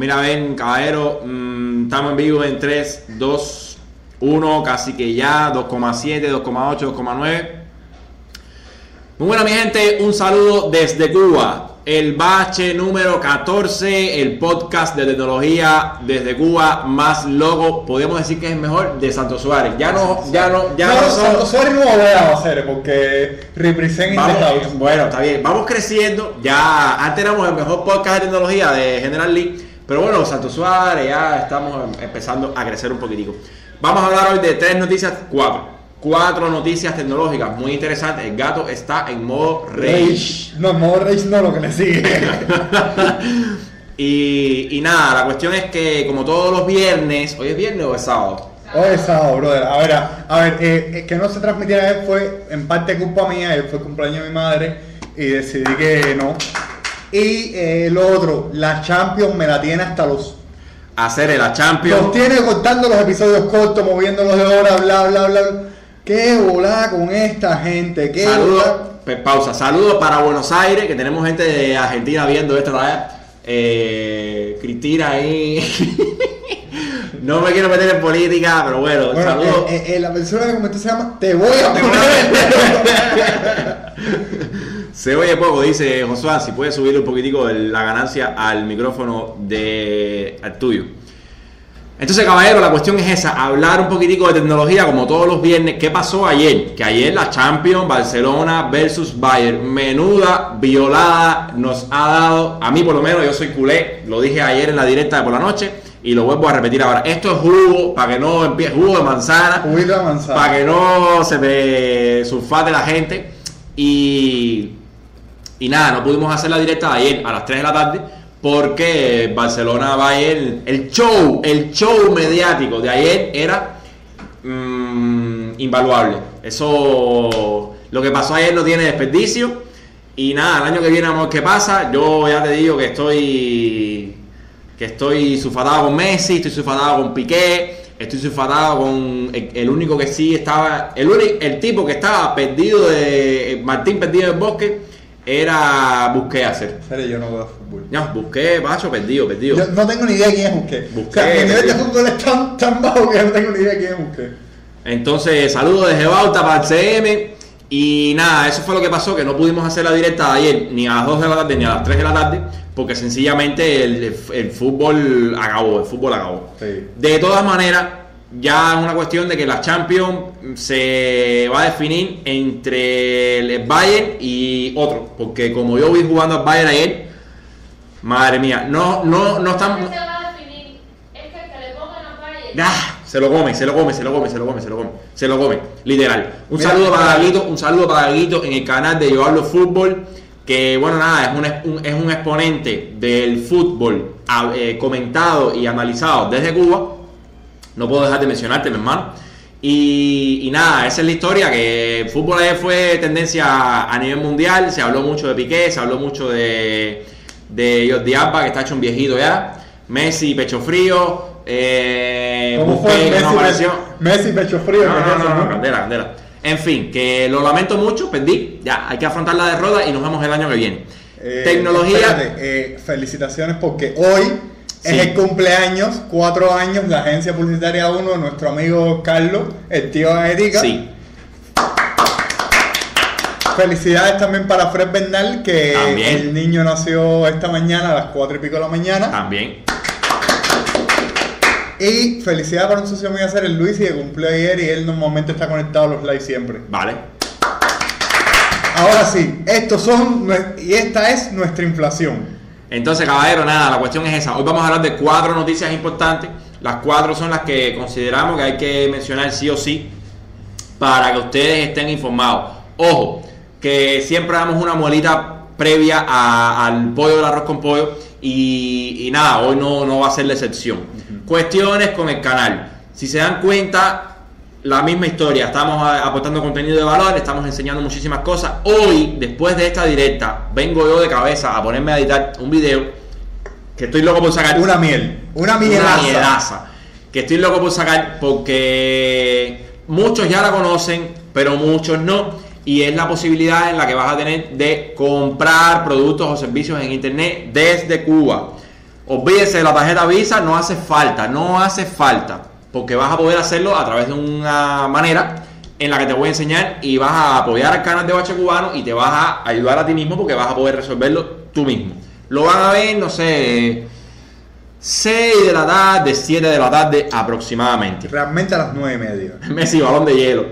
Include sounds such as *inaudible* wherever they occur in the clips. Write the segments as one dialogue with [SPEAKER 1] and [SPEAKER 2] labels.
[SPEAKER 1] Mira, ven, caballero, mm, estamos en vivo en 3, 2, 1, casi que ya, 2,7, 2,8, 2,9. Muy buena mi gente, un saludo desde Cuba. El bache número 14, el podcast de tecnología desde Cuba más logo, podemos decir que es el mejor de Santo Suárez. Ya no, ya no, ya no,
[SPEAKER 2] no,
[SPEAKER 1] son-
[SPEAKER 2] Santo Suárez no voy a hacer porque represent
[SPEAKER 1] bueno, está bien. Vamos creciendo. Ya antes éramos el mejor podcast de tecnología de General Lee. Pero bueno, Santo Suárez, ya estamos em- empezando a crecer un poquitico. Vamos a hablar hoy de tres noticias, cuatro. Cuatro noticias tecnológicas muy interesantes. El gato está en modo rage.
[SPEAKER 2] Rage. No, no, Rage no, lo que le sigue. *laughs*
[SPEAKER 1] Y, y nada, la cuestión es que como todos los viernes, ¿hoy es viernes o es sábado?
[SPEAKER 2] Hoy es sábado, brother. A ver, a, a ver, eh, eh, que no se transmitiera ayer fue en parte culpa mía, ayer fue cumpleaños de mi madre y decidí que no. Y eh, lo otro, la Champions me la tiene hasta los...
[SPEAKER 1] Hacer la
[SPEAKER 2] Los
[SPEAKER 1] Champions.
[SPEAKER 2] tiene cortando los episodios cortos, moviéndolos de hora, bla, bla, bla. ¿Qué volá con esta gente? ¿Qué?
[SPEAKER 1] Saludos, pe- pausa. Saludos para Buenos Aires, que tenemos gente de Argentina viendo esto. Eh, Cristina ahí. *laughs* no me quiero meter en política, pero bueno,
[SPEAKER 2] Bueno,
[SPEAKER 1] saludos.
[SPEAKER 2] eh, eh, eh, la persona que comentó se llama Te voy a poner. *laughs* *laughs*
[SPEAKER 1] Se oye poco, dice Josué, si puedes subirle un poquitico la ganancia al micrófono de al tuyo. Entonces, caballero, la cuestión es esa, hablar un poquitico de tecnología como todos los viernes. ¿Qué pasó ayer? Que ayer la Champions Barcelona versus Bayern, menuda violada nos ha dado, a mí por lo menos, yo soy culé, lo dije ayer en la directa de por la noche y lo vuelvo a repetir ahora. Esto es jugo, para que no empiece, jugo de manzana
[SPEAKER 2] de manzana.
[SPEAKER 1] para que no se me sulfate la gente. Y, y nada, no pudimos hacer la directa ayer a las 3 de la tarde porque Barcelona Bayern, el show, el show mediático de ayer era mm, invaluable. Eso, lo que pasó ayer no tiene desperdicio. Y nada, el año que viene vamos a ver qué pasa. Yo ya te digo que estoy que estoy sulfatado con Messi, estoy sulfatado con Piqué, estoy sulfatado con el único que sí estaba, el único, el tipo que estaba perdido de Martín perdido del bosque era Busqué hacer.
[SPEAKER 2] Serio, yo no veo fútbol.
[SPEAKER 1] No, Busqué, macho, perdido, perdido.
[SPEAKER 2] Yo no tengo ni idea de quién es Busqué.
[SPEAKER 1] Busqué,
[SPEAKER 2] o sea, mi nivel de fútbol es tan, tan bajo que yo no tengo ni idea de quién es Busqué.
[SPEAKER 1] Entonces, saludos desde Bauta para el CM. Y nada, eso fue lo que pasó, que no pudimos hacer la directa de ayer, ni a las 2 de la tarde, ni a las 3 de la tarde, porque sencillamente el, el fútbol acabó, el fútbol acabó.
[SPEAKER 2] Sí.
[SPEAKER 1] De todas maneras, ya es una cuestión de que la Champions se va a definir entre el Bayern y otro, porque como yo vi jugando al Bayern ayer, madre mía, no, no, no
[SPEAKER 3] No
[SPEAKER 1] estamos...
[SPEAKER 3] se va a definir. Es que el que le pongan a Valle.
[SPEAKER 1] ¡Ah! Se lo come, se lo come, se lo come, se lo come, se lo come, se lo come, literal. Un
[SPEAKER 2] Mira,
[SPEAKER 1] saludo para. Gaguito, un saludo para Gaguito en el canal de Hablo Fútbol, que bueno, nada, es un, es un, es un exponente del fútbol ah, eh, comentado y analizado desde Cuba. No puedo dejar de mencionarte, mi hermano. Y, y nada, esa es la historia, que el fútbol fue tendencia a nivel mundial, se habló mucho de Piqué, se habló mucho de, de Jordi Alba, que está hecho un viejito ya, Messi, pecho frío, eh,
[SPEAKER 2] ¿Cómo fue Messi,
[SPEAKER 1] no apareció.
[SPEAKER 2] Messi pecho frío?
[SPEAKER 1] No,
[SPEAKER 2] ¿qué
[SPEAKER 1] no, no, no,
[SPEAKER 2] no?
[SPEAKER 1] candela, candela. En fin, que lo lamento mucho, perdí, ya, hay que afrontar la derrota y nos vemos el año que viene.
[SPEAKER 2] Eh,
[SPEAKER 1] Tecnología...
[SPEAKER 2] espérate, eh, felicitaciones porque hoy
[SPEAKER 1] Sí.
[SPEAKER 2] es el cumpleaños, cuatro años, la agencia publicitaria 1 de nuestro amigo Carlos, el tío de Ética.
[SPEAKER 1] Sí,
[SPEAKER 2] Felicidades también para Fred Bernal, que
[SPEAKER 1] También.
[SPEAKER 2] el niño nació esta mañana a las 4 y pico de la mañana.
[SPEAKER 1] también.
[SPEAKER 2] Y felicidades para un socio mío, hacer el Luis, y que cumplió ayer y él normalmente está conectado a los live siempre.
[SPEAKER 1] Vale.
[SPEAKER 2] Ahora sí, estos son y esta es nuestra inflación.
[SPEAKER 1] Entonces, caballero, nada, la cuestión es esa. Hoy vamos a hablar de cuatro noticias importantes. Las cuatro son las que consideramos que hay que mencionar sí o sí para que ustedes estén informados. Ojo, que siempre damos una muelita previa a- al pollo del arroz con pollo y, y nada, hoy no, no va a ser la excepción. Cuestiones con el canal. Si se dan cuenta, la misma historia. Estamos a- aportando contenido de valor, estamos enseñando muchísimas cosas. Hoy, después de esta directa, vengo yo de cabeza a ponerme a editar un video que estoy loco por sacar.
[SPEAKER 2] Una miel, una
[SPEAKER 1] Una
[SPEAKER 2] mielaza.
[SPEAKER 1] mielaza. Que estoy loco por sacar porque muchos ya la conocen, pero muchos no. Y es la posibilidad en la que vas a tener de comprar productos o servicios en internet desde Cuba. olvídese de la tarjeta Visa, no hace falta, no hace falta, porque vas a poder hacerlo a través de una manera en la que te voy a enseñar y vas a apoyar al canal de Bache Cubano y te vas a ayudar a ti mismo porque vas a poder resolverlo tú mismo. Lo van a ver, no sé, 6 de la tarde, 7 de la tarde aproximadamente.
[SPEAKER 2] Realmente a las nueve y media. *laughs*
[SPEAKER 1] Messi, balón de hielo.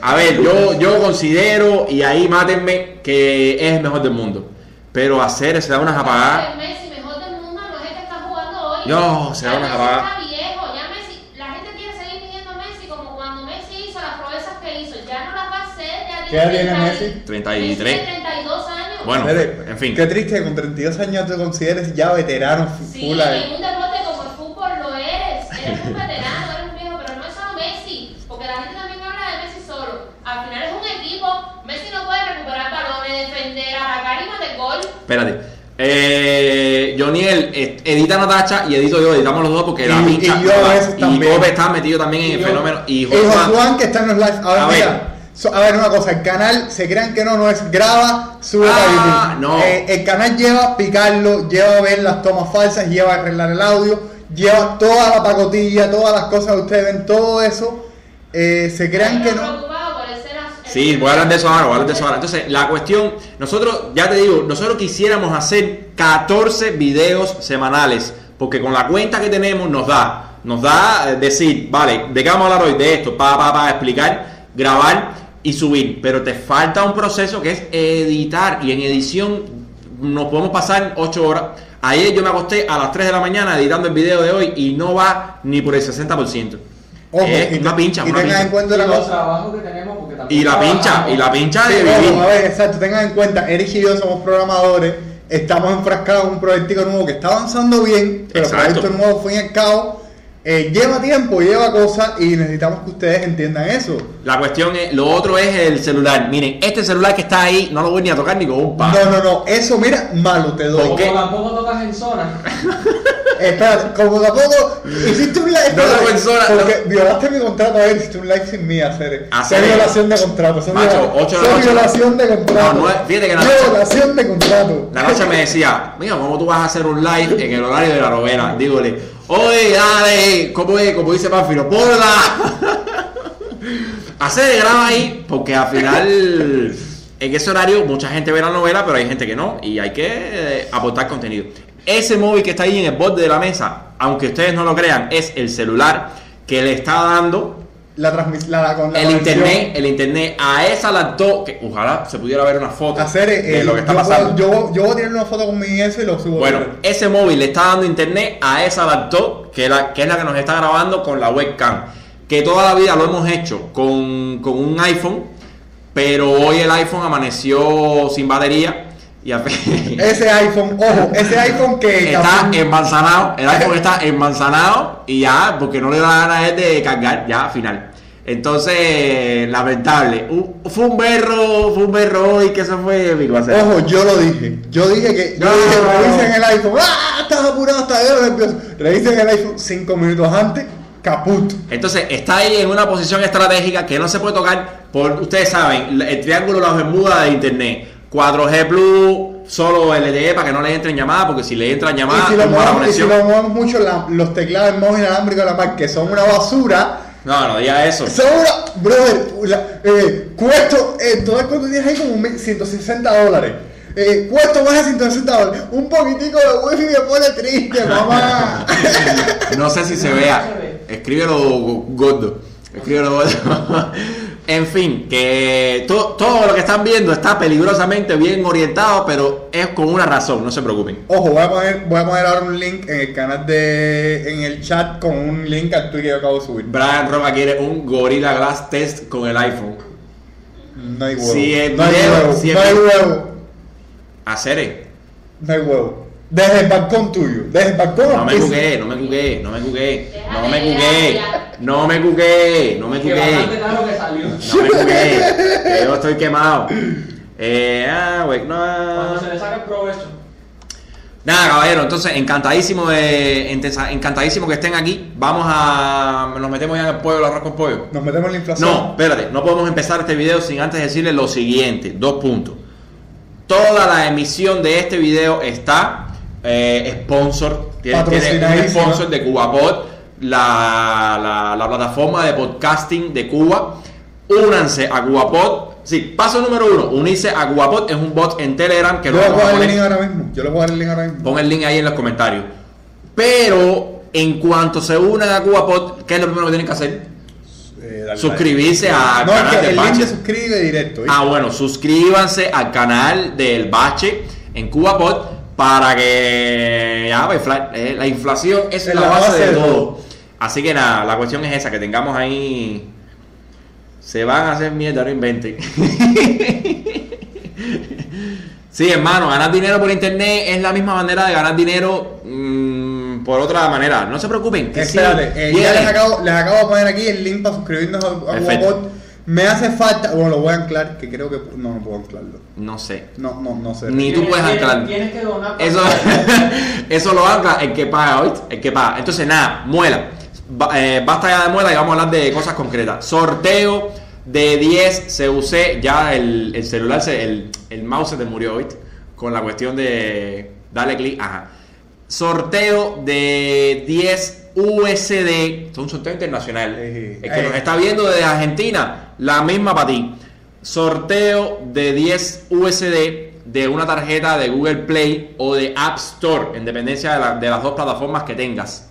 [SPEAKER 1] A ver, yo, yo considero, y ahí mátenme, que es el mejor del mundo. Pero hacer se da unas apagadas.
[SPEAKER 3] El Messi, mejor del mundo, no es el que está jugando hoy.
[SPEAKER 1] No, se da una
[SPEAKER 3] Messi
[SPEAKER 1] apagada.
[SPEAKER 3] está viejo, ya Messi, la gente quiere seguir pidiendo a Messi como cuando Messi hizo las proezas que hizo, ya no las va a hacer, ya
[SPEAKER 2] ¿Qué edad tiene
[SPEAKER 3] 30
[SPEAKER 2] Messi?
[SPEAKER 1] 33.
[SPEAKER 3] Messi tiene 32 años.
[SPEAKER 1] Bueno, en fin.
[SPEAKER 2] Qué triste que con 32 años te consideres ya veterano
[SPEAKER 3] Sí,
[SPEAKER 2] full
[SPEAKER 3] en un deporte como el fútbol lo eres, eres un veterano, eres un viejo, pero no es solo Messi, porque la gente también habla de Messi solo. Al final es un equipo, Messi no puede recuperar balones, defender, atacar y meter gol.
[SPEAKER 1] Espérate. Eh, Joniel eh, edita Natacha y edito yo, editamos los dos porque la
[SPEAKER 2] Y-
[SPEAKER 1] pincha.
[SPEAKER 2] y yo a veces
[SPEAKER 1] y está metido también en el
[SPEAKER 4] yo.
[SPEAKER 1] fenómeno. Y Josuán
[SPEAKER 2] que está en los live. Ahora
[SPEAKER 1] A
[SPEAKER 2] mira.
[SPEAKER 1] ver.
[SPEAKER 2] so- a ver, una cosa, el canal, se crean que no, no es graba, sube
[SPEAKER 1] Ah,
[SPEAKER 2] a YouTube.
[SPEAKER 1] no.
[SPEAKER 2] Eh, el canal lleva picarlo, lleva ver las tomas falsas, lleva arreglar el audio, lleva toda la pacotilla, todas las cosas que ustedes ven, todo eso. Eh, se crean que no.
[SPEAKER 3] preocupado por el ser as-
[SPEAKER 1] Sí, voy a hablar de eso ahora, voy a hablar de eso ahora. Entonces, la cuestión, nosotros, ya te digo, nosotros quisiéramos hacer 14 videos semanales, porque con la cuenta que tenemos nos da, nos da eh, decir, vale, ¿de qué vamos a hablar hoy? De esto, para, para, para explicar, grabar y subir. Pero te falta un proceso que es editar, y en edición nos podemos pasar 8 horas. Ayer yo me acosté a las 3 de la mañana editando el video de hoy y no va ni por el 60%.
[SPEAKER 2] Ojo,
[SPEAKER 1] es
[SPEAKER 2] y,
[SPEAKER 1] una pincha,
[SPEAKER 2] y
[SPEAKER 1] una
[SPEAKER 2] tengan
[SPEAKER 1] pincha.
[SPEAKER 2] en cuenta
[SPEAKER 4] Y
[SPEAKER 2] una
[SPEAKER 4] los
[SPEAKER 2] cosa.
[SPEAKER 4] trabajos que tenemos, porque también
[SPEAKER 1] Y la pincha,
[SPEAKER 4] trabajamos.
[SPEAKER 1] y la pincha de vivir.
[SPEAKER 2] a ver, exacto, tengan en cuenta, Eric y yo somos programadores, estamos enfrascados en un proyecto nuevo que está avanzando bien, pero el proyecto nuevo, fin y al cabo, eh, lleva tiempo, lleva cosas y necesitamos que ustedes entiendan eso.
[SPEAKER 1] La cuestión es, lo otro es el celular. Miren, este celular que está ahí no lo voy ni a tocar ni con un palo.
[SPEAKER 2] No, no, no, eso mira, malo te doy.
[SPEAKER 1] ¿Por qué?
[SPEAKER 4] Como tampoco tocas en zona. *laughs*
[SPEAKER 2] Eh, espérate, como tampoco hiciste un live,
[SPEAKER 1] No,
[SPEAKER 2] espérate,
[SPEAKER 1] no, persona,
[SPEAKER 2] porque violaste mi contrato, a ver, hiciste un live sin mí, hacer.
[SPEAKER 1] Hacer-
[SPEAKER 2] Es violación de contrato, eso es
[SPEAKER 1] Macho,
[SPEAKER 2] viola-
[SPEAKER 1] ocho de
[SPEAKER 2] eso
[SPEAKER 1] la
[SPEAKER 2] violación de contrato.
[SPEAKER 1] No, no es- fíjate que la-
[SPEAKER 2] Violación de contrato.
[SPEAKER 1] La noche me decía, mira, ¿cómo tú vas a hacer un live en el horario de la novela? Dígole, oye, dale, ¿cómo es? Como dice Pánfilo, ponla. *laughs* Hacer graba ahí, porque al final, en ese horario, mucha gente ve la novela, pero hay gente que no, y hay que eh, aportar contenido. Ese móvil que está ahí en el borde de la mesa, aunque ustedes no lo crean, es el celular que le está dando
[SPEAKER 2] La transmisión, la, con la
[SPEAKER 1] el internet, el internet a esa laptop, que ojalá se pudiera ver una foto
[SPEAKER 2] hacer eh,
[SPEAKER 1] de lo que está
[SPEAKER 2] yo,
[SPEAKER 1] pasando.
[SPEAKER 2] puedo- yo, yo voy a tirar una foto con mi eso y lo subo.
[SPEAKER 1] Bueno, ese móvil le está dando internet a esa laptop, que, la, que es la que nos está grabando con la webcam. Que toda la vida lo hemos hecho con, con un iPhone, pero hoy el iPhone amaneció sin batería y a- *laughs*
[SPEAKER 2] ese iPhone, ojo, ese iPhone que
[SPEAKER 1] está
[SPEAKER 2] Capun-
[SPEAKER 1] emmanzanado. El iPhone *laughs* está emmanzanado y ya, porque no le da ganas de cargar, ya, final. Entonces, lamentable. Un- fue un berro, fue un berro hoy que se fue mi
[SPEAKER 2] Ojo, yo lo dije. Yo dije que. Yo
[SPEAKER 1] No.
[SPEAKER 2] dije, revisen el iPhone. ¡Ah! Estás apurado, estás nervioso. Revisen el iPhone cinco minutos antes. Caput.
[SPEAKER 1] Entonces está ahí en una posición estratégica que no se puede tocar por, ustedes saben, el triángulo de las Bermudas de internet. 4G Plus, solo LTE para que no le entren llamadas, porque si le entran llamadas,
[SPEAKER 2] y si lo movemos, si mucho, la- los teclados en modo inalámbrico de la Mac, que son una basura.
[SPEAKER 1] No, no diga eso.
[SPEAKER 2] Una. Brother, la- eh, cuesto. Eh, todo el cuento tienes ahí como mil- 160 dólares. Eh, cuesto más de 160 dólares. Un poquitico de wifi me pone triste, *laughs* mamá.
[SPEAKER 1] No sé si se vea. Escríbelo go- gordo. Escríbelo gordo. En fin, que to- todo lo que están viendo está peligrosamente bien orientado, pero es con una razón, no se preocupen.
[SPEAKER 2] Ojo, voy a poner, voy a poner ahora un link en el canal de. en el chat con un link al tweet que yo acabo de subir.
[SPEAKER 1] Brian Roma quiere un Gorilla Glass Test con el iPhone.
[SPEAKER 2] No hay huevo.
[SPEAKER 1] Si el
[SPEAKER 2] no hay
[SPEAKER 1] video-
[SPEAKER 2] huevo.
[SPEAKER 1] si el
[SPEAKER 2] no hay
[SPEAKER 1] video-
[SPEAKER 2] huevo.
[SPEAKER 1] Hacer
[SPEAKER 2] No hay huevo. Desde el balcón tuyo. Desde el balcón
[SPEAKER 1] No me cuqué, no me cuqué, no me cuqué, no me cuqué, no me cuqué, no me cuqué, no me cuqué, que yo estoy quemado. Eh, ah, güey, no.
[SPEAKER 4] Cuando se le saca el provecho.
[SPEAKER 1] Nada, caballero, entonces encantadísimo de, encantadísimo que estén aquí. Vamos a, nos metemos ya en el pollo, el arroz con pollo.
[SPEAKER 2] Nos metemos en la inflación.
[SPEAKER 1] No, espérate, no podemos empezar este video sin antes decirles lo siguiente, dos puntos. Toda la emisión de este video está eh, sponsor, tiene, tiene un sponsor de CubaPod, la, la, la plataforma de podcasting de Cuba. Únanse a CubaPod. Sí, paso número uno, unirse a CubaPod, es un bot en Telegram que
[SPEAKER 2] Yo
[SPEAKER 1] lo
[SPEAKER 2] voy a
[SPEAKER 1] a
[SPEAKER 2] dar el link
[SPEAKER 1] poner.
[SPEAKER 2] ahora mismo. Yo le voy a dar el link ahora mismo.
[SPEAKER 1] Pon el link ahí en los comentarios. Pero en cuanto se unan a CubaPod, ¿qué es lo primero que tienen que hacer?
[SPEAKER 2] Eh,
[SPEAKER 1] Suscribirse
[SPEAKER 2] No, es
[SPEAKER 1] canal
[SPEAKER 2] que
[SPEAKER 1] de
[SPEAKER 2] el link
[SPEAKER 1] Bache.
[SPEAKER 2] se suscribe directo. ¿viste?
[SPEAKER 1] Ah, bueno, suscríbanse al canal del Bache en CubaPod para que ya, pues, eh, la inflación es la, base, de todo. Así que nada, la cuestión es esa, que tengamos ahí... Se van a hacer mierda, no inventen. *laughs* sí, hermano, ganar dinero por internet es la misma manera de ganar dinero mm, por otra manera. No se preocupen. Que sí,
[SPEAKER 2] Espérate, eh, ya les acabo, les acabo de poner aquí el link para suscribirnos a, a
[SPEAKER 1] Perfecto.
[SPEAKER 2] Me hace falta, bueno, lo voy a anclar, que creo que no, no puedo anclarlo.
[SPEAKER 1] No sé.
[SPEAKER 2] No, no, no sé.
[SPEAKER 1] Ni tú puedes
[SPEAKER 4] tienes-
[SPEAKER 1] anclar.
[SPEAKER 4] Tienes que donar. para-
[SPEAKER 1] Eso, *laughs* eso lo ancla el que paga, ¿oíste? El que paga. Entonces, nada, muela. Ba- eh, basta ya de muela y vamos a hablar de cosas concretas. Sorteo de 10 CUC. Ya el, el celular, se, el, el mouse se te murió, ¿oíste? Con la cuestión de darle clic. Ajá. Sorteo de 10 USD. Es un sorteo internacional.
[SPEAKER 2] Sí.
[SPEAKER 1] El que
[SPEAKER 2] Eh.
[SPEAKER 1] nos está viendo desde Argentina, la misma para ti. Sorteo de 10 USD de una tarjeta de Google Play o de App Store, en dependencia de, la- de las dos plataformas que tengas.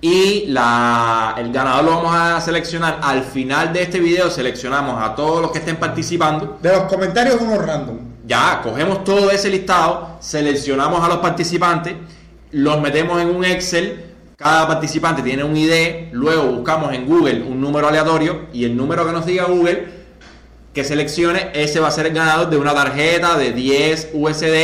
[SPEAKER 1] Y la, el ganador lo vamos a seleccionar al final de este video. Seleccionamos a todos los que estén participando.
[SPEAKER 2] De los comentarios, uno random.
[SPEAKER 1] Ya, cogemos todo ese listado, seleccionamos a los participantes, los metemos en un Excel. Cada participante tiene un ID, luego buscamos en Google un número aleatorio y el número que nos diga Google que seleccione, ese va a ser el ganador de una tarjeta de 10 USD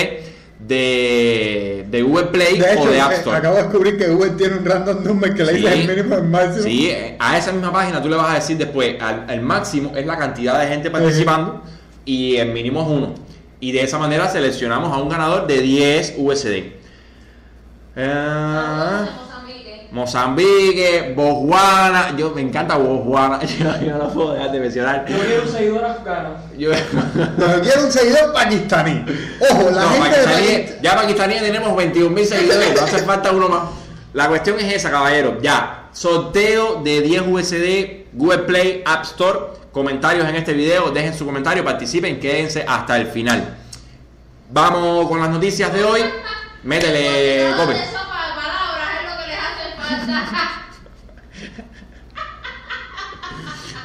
[SPEAKER 1] de, de Google Play
[SPEAKER 2] De hecho,
[SPEAKER 1] o de App
[SPEAKER 2] eh,
[SPEAKER 1] Store.
[SPEAKER 2] acabo de descubrir que Google tiene un random number que le dice el mínimo el máximo.
[SPEAKER 1] Sí, eh, a esa misma página tú le vas a decir después, al, el máximo es la cantidad de gente participando y el mínimo es uno. Y de esa manera seleccionamos a un ganador de 10 USD. Eh,
[SPEAKER 3] de Mozambique.
[SPEAKER 1] Botswana, yo me encanta Botswana, yo, *laughs* yo no puedo dejar de mencionar.
[SPEAKER 4] Yo quiero un seguidor afgano.
[SPEAKER 1] Yo-
[SPEAKER 2] Nos quiere un seguidor pakistaní. Ojo, la
[SPEAKER 1] no,
[SPEAKER 2] gente de
[SPEAKER 1] pakistaní- ya pakistaní tenemos 21.000 seguidores, no hace falta uno más. La cuestión es esa, caballero. Ya, sorteo de 10 USD, Google Play, App Store. Comentarios en este video, dejen su comentario, participen, quédense hasta el final. Vamos con las noticias de hoy. Métele,
[SPEAKER 3] Todo
[SPEAKER 1] Cope.
[SPEAKER 3] eso para palabras es lo que les hace falta.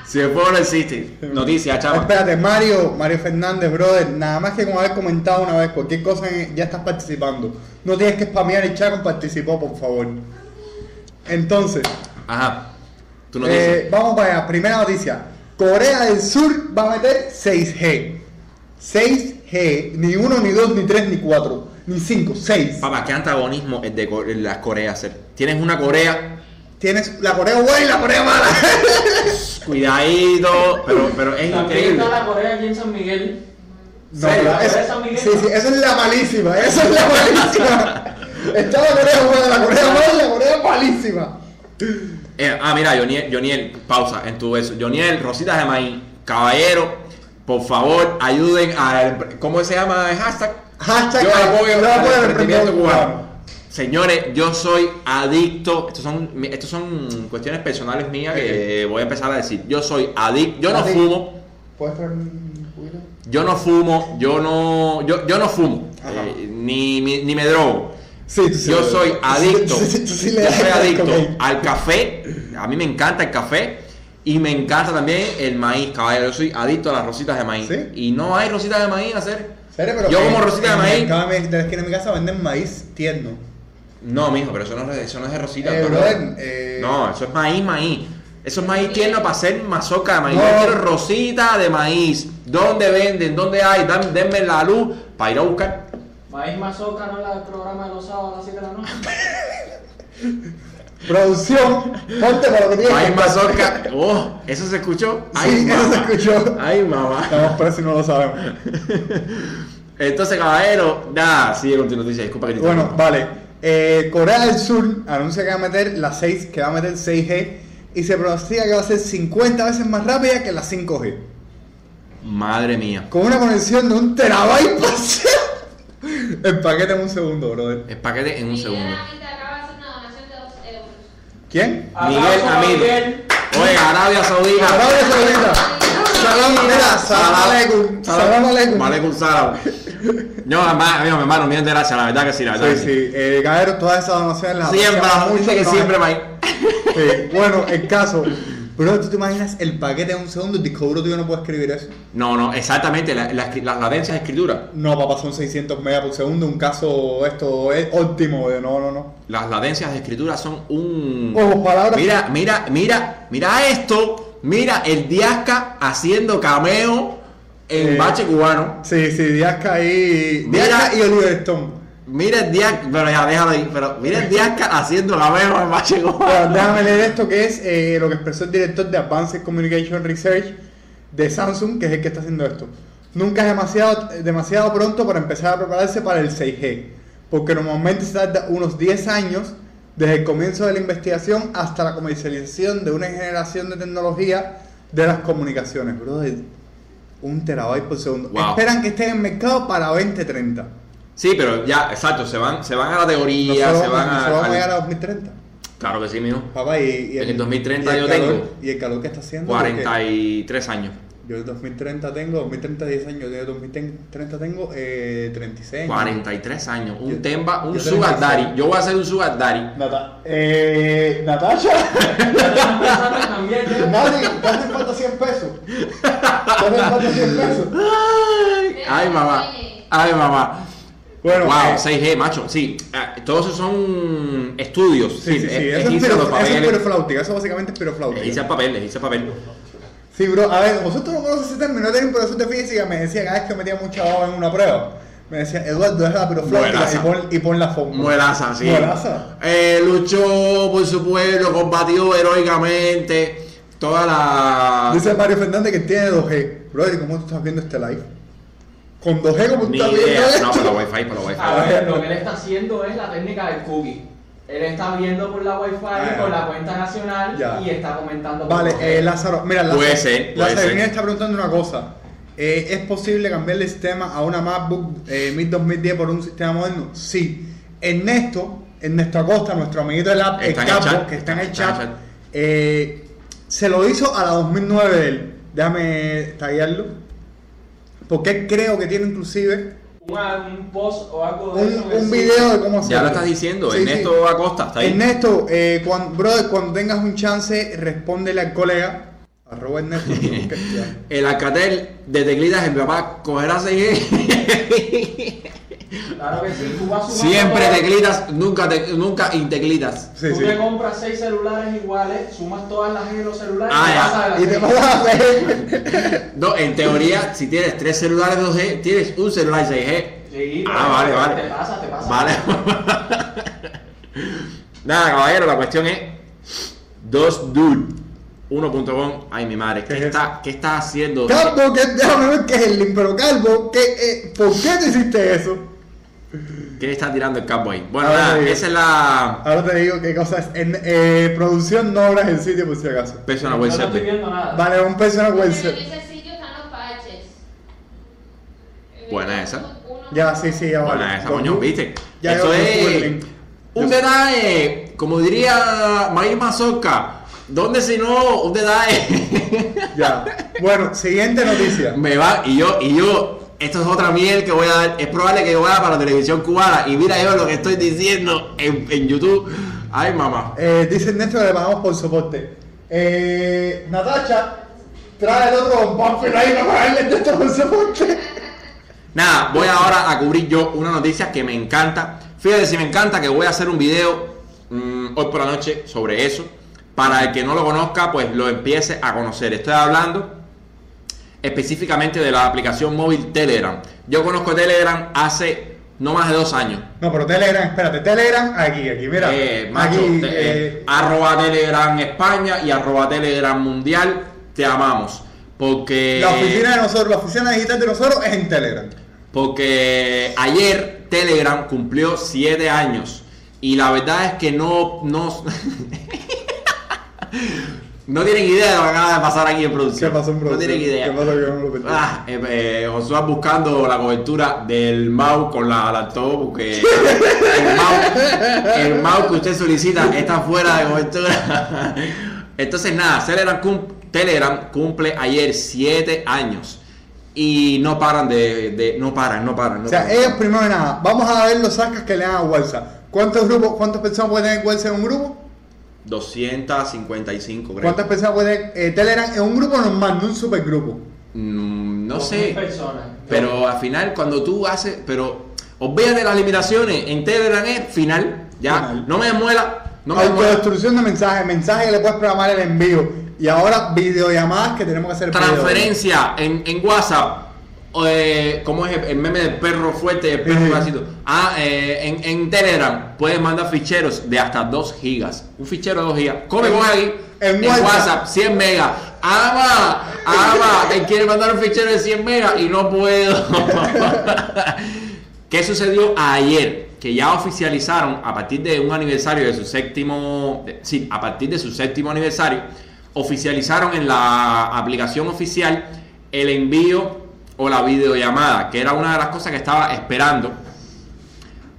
[SPEAKER 1] Si el pueblo no existe. Noticias, chama.
[SPEAKER 2] Espérate, Mario, Mario Fernández, brother, nada más que con haber comentado una vez cualquier cosa ya estás participando. No tienes que spamear el chat con participó, por favor. Entonces,
[SPEAKER 1] Ajá. Tu noticia.
[SPEAKER 2] eh, vamos para allá. Primera noticia. Corea del Sur va a meter 6G. 6G. Ni uno, ni dos, ni tres, ni cuatro, ni cinco. 6.
[SPEAKER 1] Papá, ¿qué antagonismo es de las Coreas? Tienes una Corea,
[SPEAKER 2] Tienes la Corea buena y la Corea mala. *laughs*
[SPEAKER 1] cuidadito, pero, pero es
[SPEAKER 4] También
[SPEAKER 1] increíble.
[SPEAKER 4] está la Corea aquí en San Miguel.
[SPEAKER 2] No,
[SPEAKER 1] ¿Serio?
[SPEAKER 2] la-
[SPEAKER 4] ¿La Corea de
[SPEAKER 2] es-
[SPEAKER 4] San Miguel?
[SPEAKER 2] sí, sí, esa es la malísima. Esa es la malísima. Está la Corea buena, la Corea mala la Corea malísima.
[SPEAKER 1] Eh, ah, mira, Joniel, Joniel, pausa en tu eso. Joniel, Rositas de Maíz, caballero, por favor, ayuden a. ¿Cómo se llama el hashtag?
[SPEAKER 2] Hashtag
[SPEAKER 1] Yo apoyo
[SPEAKER 2] yo
[SPEAKER 1] el
[SPEAKER 2] apoyo el
[SPEAKER 1] emprendimiento
[SPEAKER 2] emprendimiento
[SPEAKER 1] cubano. Señores, yo soy adicto. Estos son, estos son cuestiones personales mías que voy a empezar a decir. Yo soy adicto. Yo no fumo.
[SPEAKER 2] ¿Puedes traer un?
[SPEAKER 1] Yo no fumo. Yo no. Yo, yo no fumo. Eh, ni, ni, ni me drogo.
[SPEAKER 2] Sí,
[SPEAKER 1] Yo soy adicto.
[SPEAKER 2] sí-
[SPEAKER 1] Yo soy adicto al café. A mí me encanta el café. Y me encanta también el maíz, caballero. Yo soy adicto a las rositas de maíz.
[SPEAKER 2] ¿Sí?
[SPEAKER 1] Y no hay rositas de maíz hacer. Yo como rosita de maíz.
[SPEAKER 2] el mercado de la esquina de mi casa venden maíz tierno.
[SPEAKER 1] No, mijo, pero eso no, es- eso no es de rosita.
[SPEAKER 2] Eh, brother, eh,
[SPEAKER 1] No, eso es maíz, maíz. Eso es maíz tierno para hacer mazorca de maíz.
[SPEAKER 2] No.
[SPEAKER 1] Yo quiero rosita de maíz. ¿Dónde venden? ¿Dónde hay? Dan- denme la luz para ir a buscar.
[SPEAKER 4] Maíz Mazoca no es la del programa de los sábados a las 7 de la noche. *laughs*
[SPEAKER 2] Producción, ponte para lo que tienes.
[SPEAKER 1] Maíz mazorca. Oh, ¿eso se escuchó?
[SPEAKER 2] Sí, eso se escuchó.
[SPEAKER 1] Ay, mamá.
[SPEAKER 2] Estamos presos y no lo sabemos. *laughs*
[SPEAKER 1] Entonces, caballero, nada, sigue con tu noticia. Disculpa que te
[SPEAKER 2] Bueno, vale. Eh, Corea del Sur anuncia que va a meter la 6, que va a meter 6G y se pronostica que va a ser 50 veces más rápida que la 5G.
[SPEAKER 1] Madre mía.
[SPEAKER 2] Con una conexión de un terabyte por segundo. El paquete en un segundo, brother.
[SPEAKER 1] El paquete en un
[SPEAKER 3] Miguel
[SPEAKER 1] segundo.
[SPEAKER 3] Amita acaba de hacer una donación de 2 euros.
[SPEAKER 2] ¿Quién?
[SPEAKER 1] Miguel.
[SPEAKER 4] Miguel.
[SPEAKER 1] Oye, Arabia Saudita.
[SPEAKER 2] Arabia Saudita. Salam, mira, salam aleikum. Salam aleikum.
[SPEAKER 1] Aleikum salam. No, hermano, mi hermano, miren de gracias, la verdad que sí, la verdad.
[SPEAKER 2] Sí,
[SPEAKER 1] que
[SPEAKER 2] sí. Eh, todas esas donaciones las
[SPEAKER 1] Siempre, dice que siempre.
[SPEAKER 2] Sí, Bueno, el caso. Bro, ¿tú te imaginas el paquete en un segundo? El disco duro tuyo no puede escribir eso.
[SPEAKER 1] No, no, exactamente, la- la las latencias de escritura.
[SPEAKER 2] No, papá, son 600 megas por segundo. Un caso, esto es óptimo. de No, no, no.
[SPEAKER 1] Las latencias de escritura son un.
[SPEAKER 2] Ojo, palabras.
[SPEAKER 1] Mira, mira, mira, mira esto. Mira el Diasca haciendo cameo en
[SPEAKER 2] Eh,
[SPEAKER 1] Bache Cubano.
[SPEAKER 2] Sí, sí, y.
[SPEAKER 1] Mira.
[SPEAKER 2] Diazca y Oliver Stone.
[SPEAKER 1] Mira el Diasca, pero ya déjalo ahí. Pero mira el Diasca haciendo cameo en Bache Cubano.
[SPEAKER 2] déjame leer esto que es eh, lo que expresó el director de Advanced Communication Research de Samsung, que es el que está haciendo esto. Nunca es demasiado, demasiado pronto para empezar a prepararse para el 6G, porque normalmente se tarda unos 10 años desde el comienzo de la investigación hasta la comercialización de una generación de tecnología de las comunicaciones. Brother, un terabyte por segundo.
[SPEAKER 1] Wow.
[SPEAKER 2] Esperan que esté en el mercado para 2030.
[SPEAKER 1] Sí, pero ya, exacto, se van, se van a la teoría,
[SPEAKER 2] Nosotros
[SPEAKER 1] se van a.
[SPEAKER 2] nosotros vamos a llegar a 2030.
[SPEAKER 1] Claro que sí, mijo.
[SPEAKER 2] Papá, y, y
[SPEAKER 1] En el 2030
[SPEAKER 2] y el
[SPEAKER 1] yo
[SPEAKER 2] calor-
[SPEAKER 1] tengo
[SPEAKER 2] Y el calor que está haciendo. porque
[SPEAKER 1] 43 años.
[SPEAKER 2] Yo en 2030 tengo, 2030 10 años, yo en 2030 tengo eh, 36 años.
[SPEAKER 1] 43 años. Un
[SPEAKER 2] Yo-
[SPEAKER 1] Temba, un
[SPEAKER 2] yo
[SPEAKER 1] Sugar
[SPEAKER 2] 36.
[SPEAKER 1] Daddy. Yo voy a hacer un Sugar Daddy.
[SPEAKER 2] Nata eh, Natasha. Nati, ¿te hacen falta 100 pesos? ¿Te hacen falta 100 pesos?
[SPEAKER 1] Ay, ay, mamá. Ay, mamá.
[SPEAKER 2] Bueno,
[SPEAKER 1] wow,
[SPEAKER 2] eh,
[SPEAKER 1] 6G, macho. Sí, ah, todos esos son estudios.
[SPEAKER 2] sí, sí, sí,
[SPEAKER 1] es,
[SPEAKER 2] eso
[SPEAKER 1] es
[SPEAKER 2] es, piro, eso es pirofláutica, eso básicamente es
[SPEAKER 1] Es irse
[SPEAKER 2] pirofláutica.
[SPEAKER 1] al papel, es irse al papel.
[SPEAKER 2] Sí, bro, a ver, vosotros no conocen ese término, no tienen profesor de física, me decía cada vez que metía mucha baba en una prueba, me decía, Eduardo, deja la pirofláutica y pon, y pon la fórmula.
[SPEAKER 1] Muelaza, sí.
[SPEAKER 2] Muelaza.
[SPEAKER 1] Eh, luchó por su pueblo, combatió heroicamente. Toda la.
[SPEAKER 2] Dice Mario Fernández que tiene 2G. Brother, ¿cómo tú estás viendo este live? Con 2G, ¿cómo tú
[SPEAKER 1] Ni
[SPEAKER 2] estás viendo
[SPEAKER 1] idea.
[SPEAKER 2] esto?
[SPEAKER 1] No, pero Wi-Fi, pero Wi-Fi.
[SPEAKER 4] A ver, lo que él está haciendo es la técnica del cookie. Él está viendo por la wifi,
[SPEAKER 2] Ah,
[SPEAKER 4] por la cuenta nacional
[SPEAKER 2] ya.
[SPEAKER 4] y está comentando por
[SPEAKER 2] Vale, eh, Lázaro, mira, Lázaro,
[SPEAKER 1] Puede ser, puede
[SPEAKER 2] Lázaro
[SPEAKER 1] ser.
[SPEAKER 2] Mira está preguntando una cosa. Eh, ¿Es posible cambiarle el sistema a una MacBook eh, 1010 por un sistema moderno? Sí. Ernesto, Ernesto Acosta, nuestro amiguito del app, el capo,
[SPEAKER 1] chat,
[SPEAKER 2] que está en el
[SPEAKER 1] está en el
[SPEAKER 2] chat,
[SPEAKER 1] chat.
[SPEAKER 2] eh, se lo hizo a la 2009 de él. Déjame taguearlo. Porque él creo que tiene inclusive
[SPEAKER 4] un post o algo de eso.
[SPEAKER 2] un, video de cómo hacerlo.
[SPEAKER 1] Ya lo estás diciendo,
[SPEAKER 2] Sí,
[SPEAKER 1] Ernesto
[SPEAKER 2] sí.
[SPEAKER 1] Acosta, está ahí.
[SPEAKER 2] Ernesto, eh, cuando, brother, cuando tengas un chance, respóndele al colega. Arroba Ernesto. *laughs*
[SPEAKER 1] El Alcatel de teclitas en mi papá cogerá 6G. *laughs*
[SPEAKER 4] Claro que sí, tú vas sumando
[SPEAKER 1] Siempre
[SPEAKER 4] todo.
[SPEAKER 1] teclitas, nunca, te- nunca inteclitas.
[SPEAKER 2] Sí,
[SPEAKER 4] tú
[SPEAKER 2] sí.
[SPEAKER 4] te compras seis celulares iguales, sumas todas las G de los celulares
[SPEAKER 1] Ah,
[SPEAKER 4] y
[SPEAKER 2] te pasas a hacer.
[SPEAKER 1] No, en teoría, si tienes tres celulares 2G, tienes un celular 6G.
[SPEAKER 4] Sí,
[SPEAKER 1] Ah, vale, vale.
[SPEAKER 4] Te pasa, te pasa.
[SPEAKER 1] Vale. Nada, caballero, la cuestión es dos dude 1.com. Ay, mi madre, ¿qué,
[SPEAKER 2] ¿Qué es
[SPEAKER 1] está, ¿qué está haciendo?
[SPEAKER 2] Calvo, que, déjame ver qué es el link, pero Calvo, que, eh, ¿por qué te hiciste eso?
[SPEAKER 1] ¿Qué está tirando el campo ahí? Bueno,
[SPEAKER 2] A ver,
[SPEAKER 1] nada, esa es la
[SPEAKER 2] Ahora te digo qué cosa es. En, eh, producción no obras en sitio, por si acaso.
[SPEAKER 1] persona
[SPEAKER 4] no
[SPEAKER 1] web
[SPEAKER 4] estoy viendo nada.
[SPEAKER 2] Vale, un personal web
[SPEAKER 3] En
[SPEAKER 2] ser-
[SPEAKER 3] ese sitio están los parches.
[SPEAKER 1] Buena esa.
[SPEAKER 2] Ya, sí, sí, ya
[SPEAKER 1] Buena
[SPEAKER 2] vale.
[SPEAKER 1] esa, coño, ¿viste?
[SPEAKER 2] Ya
[SPEAKER 1] Eso es un detalle, como diría Maíz Mazorca, ¿dónde si no un detalle?
[SPEAKER 2] Ya. Bueno, siguiente noticia.
[SPEAKER 1] Me va, y yo, y yo, esto es otra miel que voy a dar, es probable que yo vaya para la televisión cubana, y mira yo lo que estoy diciendo en, en YouTube. Ay, mamá.
[SPEAKER 2] Eh, dice Ernesto que le pagamos por soporte. Eh, Natacha, trae el otro bumper ahí para pagarle Ernesto por soporte.
[SPEAKER 1] Nada, voy ahora a cubrir yo una noticia que me encanta. Fíjate si me encanta que voy a hacer un video mm, hoy por la noche sobre eso. Para el que no lo conozca, pues lo empiece a conocer. Estoy hablando específicamente de la aplicación móvil Telegram. Yo conozco Telegram hace no más de dos años.
[SPEAKER 2] No, pero Telegram, espérate, Telegram aquí, aquí, mira.
[SPEAKER 1] Eh, macho,
[SPEAKER 2] aquí,
[SPEAKER 1] te-
[SPEAKER 2] eh,
[SPEAKER 1] eh, arroba Telegram España y arroba Telegram Mundial, te amamos. Porque,
[SPEAKER 2] la oficina de nosotros, la oficina digital de nosotros es en Telegram.
[SPEAKER 1] porque ayer Telegram cumplió 7 años. Y la verdad es que no. no *laughs* No tienen idea de lo que acaba de pasar aquí en producción.
[SPEAKER 2] ¿Qué pasó en
[SPEAKER 1] No
[SPEAKER 2] producción?
[SPEAKER 1] tienen idea.
[SPEAKER 2] ¿Qué pasó no perdí?
[SPEAKER 1] Ah, eh, eh, Josué buscando la cobertura del Mau con la lacto porque *laughs* el Mau, el Mau que usted solicita está fuera de cobertura. *laughs* Entonces nada, Telegram, cum- Telegram cumple ayer 7 años y no paran de, de- no paran, no paran. no
[SPEAKER 2] O sea,
[SPEAKER 1] paran.
[SPEAKER 2] ellos primero de nada, vamos a ver los sacas que le dan a WhatsApp. ¿Cuántos grupos, cuántas personas pueden tener WhatsApp en un grupo?
[SPEAKER 1] 255 creo.
[SPEAKER 2] ¿Cuántas personas pueden eh, Telegram en un grupo normal, no un supergrupo?
[SPEAKER 1] Mm, no sé.
[SPEAKER 4] personas.
[SPEAKER 1] Pero al final, cuando tú haces, pero de las limitaciones, en Telegram es final, ya,
[SPEAKER 2] Final.
[SPEAKER 1] no me desmuela, no me.
[SPEAKER 2] Autodestrucción de mensajes, mensajes que le puedes programar el envío. Y ahora videollamadas que tenemos que hacer.
[SPEAKER 1] Transferencia en, en WhatsApp, eh, ¿cómo es el, meme del perro fuerte, el perro bracito? Ah, eh, en, en Telegram puedes mandar ficheros de hasta 2 gigas, un fichero de 2 gigas, come con ahí,
[SPEAKER 2] en
[SPEAKER 1] en,
[SPEAKER 2] WhatsApp.
[SPEAKER 1] WhatsApp 100 megas, ama, ama, él quiere mandar un fichero de 100 megas y no puedo. *laughs* ¿Qué sucedió ayer? Que ya oficializaron a partir de un aniversario de su séptimo, de- sí, a partir de su séptimo aniversario, oficializaron en la aplicación oficial el envío o la videollamada, que era una de las cosas que estaba esperando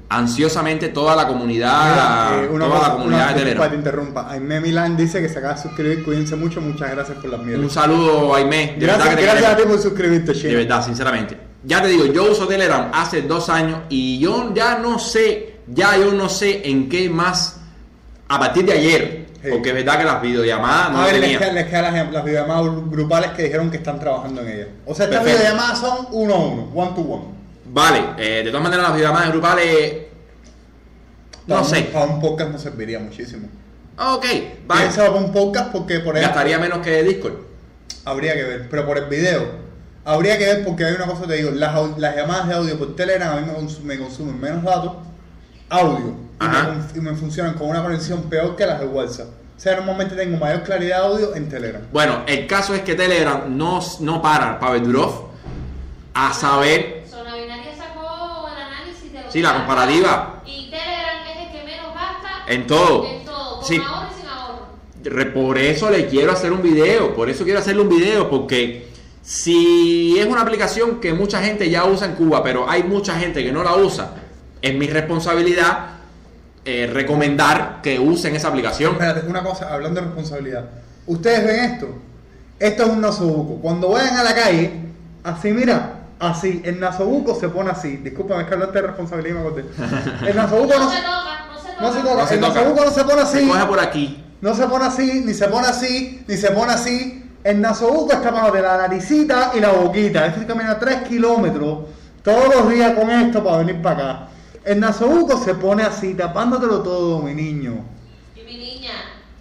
[SPEAKER 1] ansiosamente toda la comunidad,
[SPEAKER 2] Mira, eh, una
[SPEAKER 1] toda
[SPEAKER 2] cosa-
[SPEAKER 1] la comunidad
[SPEAKER 2] una-
[SPEAKER 1] de
[SPEAKER 2] disculpa, te
[SPEAKER 1] Telegram.
[SPEAKER 2] interrumpa. Aime Milán dice que se acaba de suscribir. Cuídense mucho. Muchas gracias por las mieles.
[SPEAKER 1] Un saludo. De verdad
[SPEAKER 2] Gracias,
[SPEAKER 1] que te
[SPEAKER 2] gracias a
[SPEAKER 1] queremos.
[SPEAKER 2] ti por suscribirte,
[SPEAKER 1] De
[SPEAKER 2] Chino.
[SPEAKER 1] verdad, sinceramente. Ya te digo, yo uso Telegram hace dos años y yo ya no sé, ya yo no sé en qué más a partir de ayer.
[SPEAKER 2] Sí.
[SPEAKER 1] Porque es verdad que las videollamadas no
[SPEAKER 2] a ver, les
[SPEAKER 1] tenía.
[SPEAKER 2] quedan, les quedan las, las videollamadas grupales que dijeron que están trabajando en ellas. O sea, estas
[SPEAKER 1] Perfecto.
[SPEAKER 2] videollamadas son uno a uno, one to one.
[SPEAKER 1] Vale, eh, de todas maneras las videollamadas grupales. No
[SPEAKER 2] Para
[SPEAKER 1] sé.
[SPEAKER 2] Un, para un podcast no serviría muchísimo.
[SPEAKER 1] Ok, vale.
[SPEAKER 2] Piénsalo para un podcast porque por ejemplo,
[SPEAKER 1] Gastaría menos que Discord.
[SPEAKER 2] habría que ver, pero por el video. Habría que ver porque hay una cosa que te digo, las, las llamadas de audio por Telegram a mí me, cons- me consumen menos datos, audio, y me, y funcionan con una conexión peor que las de WhatsApp. O sea, normalmente tengo mayor claridad de audio en Telegram.
[SPEAKER 1] Bueno, el caso es que Telegram no, no para, Pavel Durov, a saber.
[SPEAKER 3] Zona Binaria sacó el análisis de los
[SPEAKER 1] Sí, la comparativa.
[SPEAKER 3] Y Telegram es el que menos gasta
[SPEAKER 1] En todo.
[SPEAKER 3] En todo, con
[SPEAKER 1] Sí.
[SPEAKER 3] ahorro y sin ahorro.
[SPEAKER 1] Por eso le quiero hacer un video, por eso quiero hacerle un video, porque si es una aplicación que mucha gente ya usa en Cuba, pero hay mucha gente que no la usa, es mi responsabilidad eh, recomendar que usen esa aplicación.
[SPEAKER 2] Espérate, una cosa, hablando de responsabilidad. Ustedes ven esto. Esto es un nasobuco. Cuando vayan a la calle, así mira, así, el nasobuco se pone así. Discúlpame, es que hablaste de responsabilidad y me acordé. El nasobuco
[SPEAKER 3] No
[SPEAKER 2] no,
[SPEAKER 3] se toca, no se toca.
[SPEAKER 2] no se toca.
[SPEAKER 1] No se
[SPEAKER 2] el
[SPEAKER 1] toca.
[SPEAKER 2] nasobuco no se pone
[SPEAKER 1] Se
[SPEAKER 2] así.
[SPEAKER 1] coge por aquí.
[SPEAKER 2] No se pone así, ni se pone así, ni se pone así. El nasobuco está bajo de la naricita y la boquita. Este camina 3 kilómetros todos los días con esto para venir para acá. El nasobuco se pone así, tapándotelo todo, mi niño.
[SPEAKER 3] Y mi niña.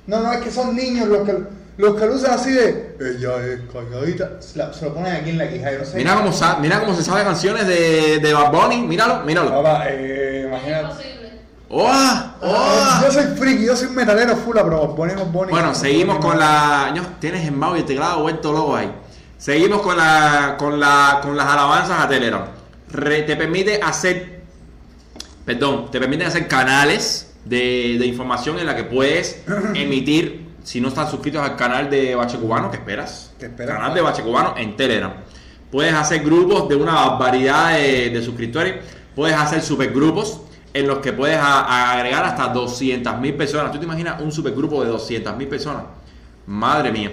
[SPEAKER 2] No, no, es que son niños los que, los que lo usan así de. Ella es calladita. Se, la- se lo ponen aquí en la quija. Yo no sé.
[SPEAKER 1] Mira cómo, sa- mira cómo se sabe canciones de, de Bad Bunny, míralo, míralo.
[SPEAKER 2] Papá, eh, imagínate.
[SPEAKER 1] ¡Oh! ¡Oh!
[SPEAKER 2] Yo soy friki, yo soy metalero full, pero ponemos Bonnie.
[SPEAKER 1] Bueno, seguimos con la. tienes el mouse y el teclado vuelto loco ahí. Seguimos con la, con la, con las alabanzas a Telegram. Re- te permite hacer, perdón, te permite hacer canales de, de información en la que puedes *clears throat* emitir, si no están suscritos al canal de Bache Cubano, ¿qué esperas?
[SPEAKER 2] ¿Qué esperas?
[SPEAKER 1] Canal de Bache Cubano en Telegram. Puedes hacer grupos de una barbaridad de, de suscriptores. Puedes hacer supergrupos en los que puedes a- a agregar hasta 200 mil personas. ¿Tú te imaginas un supergrupo de 200 mil personas? Madre mía.